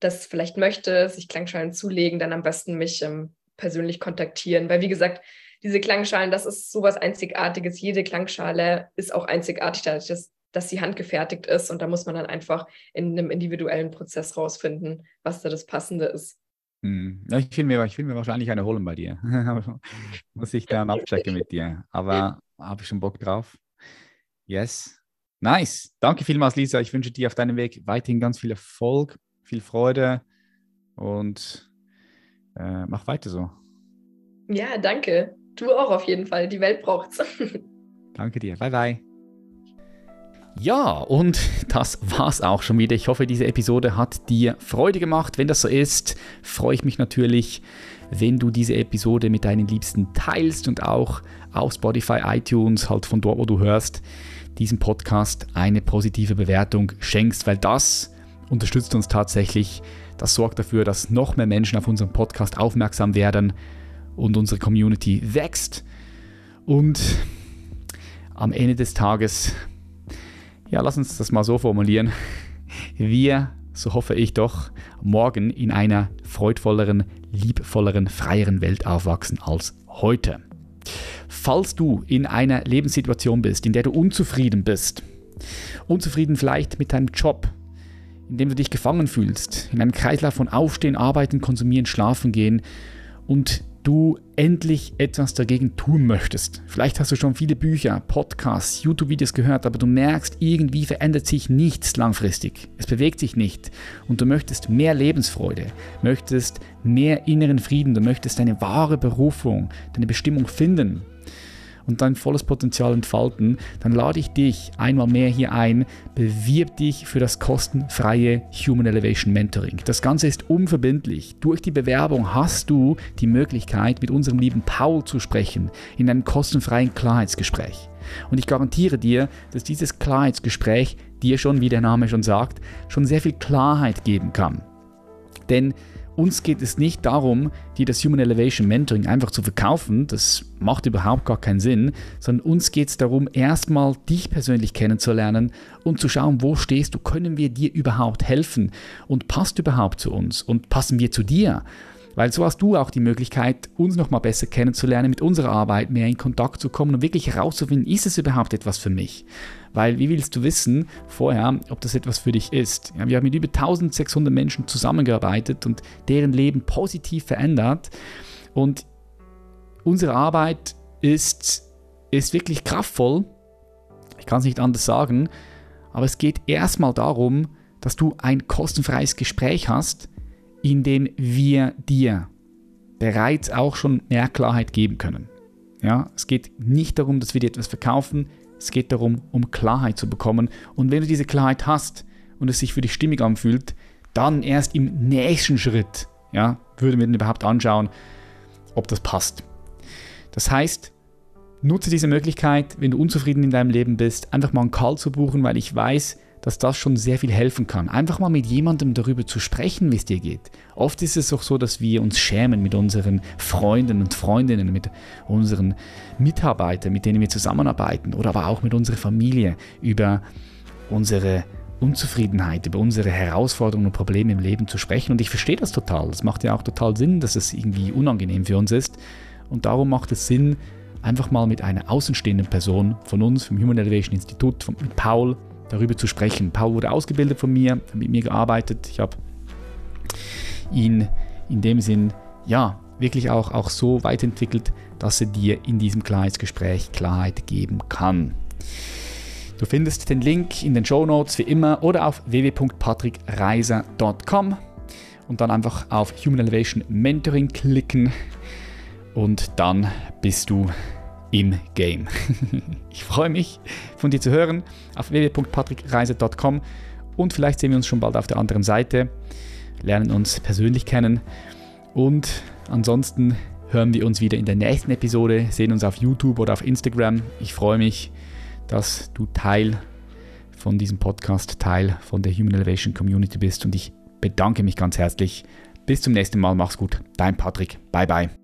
das vielleicht möchte, sich Klangschalen zulegen, dann am besten mich ähm, persönlich kontaktieren. Weil, wie gesagt, diese Klangschalen, das ist sowas Einzigartiges. Jede Klangschale ist auch einzigartig, dadurch, dass, dass sie handgefertigt ist. Und da muss man dann einfach in einem individuellen Prozess rausfinden, was da das Passende ist. Hm. Ja, ich will, mir, ich will mir wahrscheinlich eine holen bei dir. Muss ich dann abchecken mit dir. Aber habe ich schon Bock drauf? Yes. Nice. Danke vielmals, Lisa. Ich wünsche dir auf deinem Weg weiterhin ganz viel Erfolg, viel Freude und äh, mach weiter so. Ja, danke. Du auch auf jeden Fall. Die Welt braucht's. danke dir. Bye, bye. Ja, und das war's auch schon wieder. Ich hoffe, diese Episode hat dir Freude gemacht. Wenn das so ist, freue ich mich natürlich, wenn du diese Episode mit deinen Liebsten teilst und auch auf Spotify, iTunes, halt von dort, wo du hörst, diesem Podcast eine positive Bewertung schenkst, weil das unterstützt uns tatsächlich. Das sorgt dafür, dass noch mehr Menschen auf unseren Podcast aufmerksam werden und unsere Community wächst. Und am Ende des Tages ja, lass uns das mal so formulieren. Wir, so hoffe ich doch, morgen in einer freudvolleren, liebvolleren, freieren Welt aufwachsen als heute. Falls du in einer Lebenssituation bist, in der du unzufrieden bist, unzufrieden vielleicht mit deinem Job, in dem du dich gefangen fühlst, in einem Kreislauf von Aufstehen, Arbeiten, Konsumieren, Schlafen gehen und du endlich etwas dagegen tun möchtest. Vielleicht hast du schon viele Bücher, Podcasts, YouTube-Videos gehört, aber du merkst, irgendwie verändert sich nichts langfristig. Es bewegt sich nicht. Und du möchtest mehr Lebensfreude, möchtest mehr inneren Frieden, du möchtest deine wahre Berufung, deine Bestimmung finden und dein volles Potenzial entfalten, dann lade ich dich einmal mehr hier ein, bewirb dich für das kostenfreie Human Elevation Mentoring. Das Ganze ist unverbindlich. Durch die Bewerbung hast du die Möglichkeit, mit unserem lieben Paul zu sprechen in einem kostenfreien Klarheitsgespräch. Und ich garantiere dir, dass dieses Klarheitsgespräch dir schon, wie der Name schon sagt, schon sehr viel Klarheit geben kann. Denn uns geht es nicht darum, dir das Human Elevation Mentoring einfach zu verkaufen, das macht überhaupt gar keinen Sinn, sondern uns geht es darum, erstmal dich persönlich kennenzulernen und zu schauen, wo stehst du, können wir dir überhaupt helfen? Und passt überhaupt zu uns? Und passen wir zu dir. Weil so hast du auch die Möglichkeit, uns noch mal besser kennenzulernen, mit unserer Arbeit mehr in Kontakt zu kommen und wirklich herauszufinden, ist es überhaupt etwas für mich? Weil wie willst du wissen vorher, ob das etwas für dich ist? Ja, wir haben mit über 1600 Menschen zusammengearbeitet und deren Leben positiv verändert. Und unsere Arbeit ist, ist wirklich kraftvoll. Ich kann es nicht anders sagen. Aber es geht erstmal darum, dass du ein kostenfreies Gespräch hast, in dem wir dir bereits auch schon mehr Klarheit geben können. Ja, es geht nicht darum, dass wir dir etwas verkaufen, es geht darum, um Klarheit zu bekommen. Und wenn du diese Klarheit hast und es sich für dich stimmig anfühlt, dann erst im nächsten Schritt ja, würden wir dann überhaupt anschauen, ob das passt. Das heißt, nutze diese Möglichkeit, wenn du unzufrieden in deinem Leben bist, einfach mal einen Call zu buchen, weil ich weiß, dass das schon sehr viel helfen kann. Einfach mal mit jemandem darüber zu sprechen, wie es dir geht. Oft ist es auch so, dass wir uns schämen mit unseren Freunden und Freundinnen, mit unseren Mitarbeitern, mit denen wir zusammenarbeiten oder aber auch mit unserer Familie über unsere Unzufriedenheit, über unsere Herausforderungen und Probleme im Leben zu sprechen. Und ich verstehe das total. Es macht ja auch total Sinn, dass es irgendwie unangenehm für uns ist. Und darum macht es Sinn, einfach mal mit einer außenstehenden Person von uns, vom Human Elevation Institut, mit Paul, darüber zu sprechen. Paul wurde ausgebildet von mir, hat mit mir gearbeitet. Ich habe ihn in dem Sinn, ja, wirklich auch, auch so weiterentwickelt, dass er dir in diesem Klarheitsgespräch Klarheit geben kann. Du findest den Link in den Show Notes wie immer oder auf www.patrickreiser.com und dann einfach auf Human Elevation Mentoring klicken und dann bist du im Game. ich freue mich, von dir zu hören auf www.patrickreise.com und vielleicht sehen wir uns schon bald auf der anderen Seite, lernen uns persönlich kennen und ansonsten hören wir uns wieder in der nächsten Episode, sehen uns auf YouTube oder auf Instagram. Ich freue mich, dass du Teil von diesem Podcast Teil von der Human Elevation Community bist und ich bedanke mich ganz herzlich. Bis zum nächsten Mal, mach's gut. Dein Patrick. Bye bye.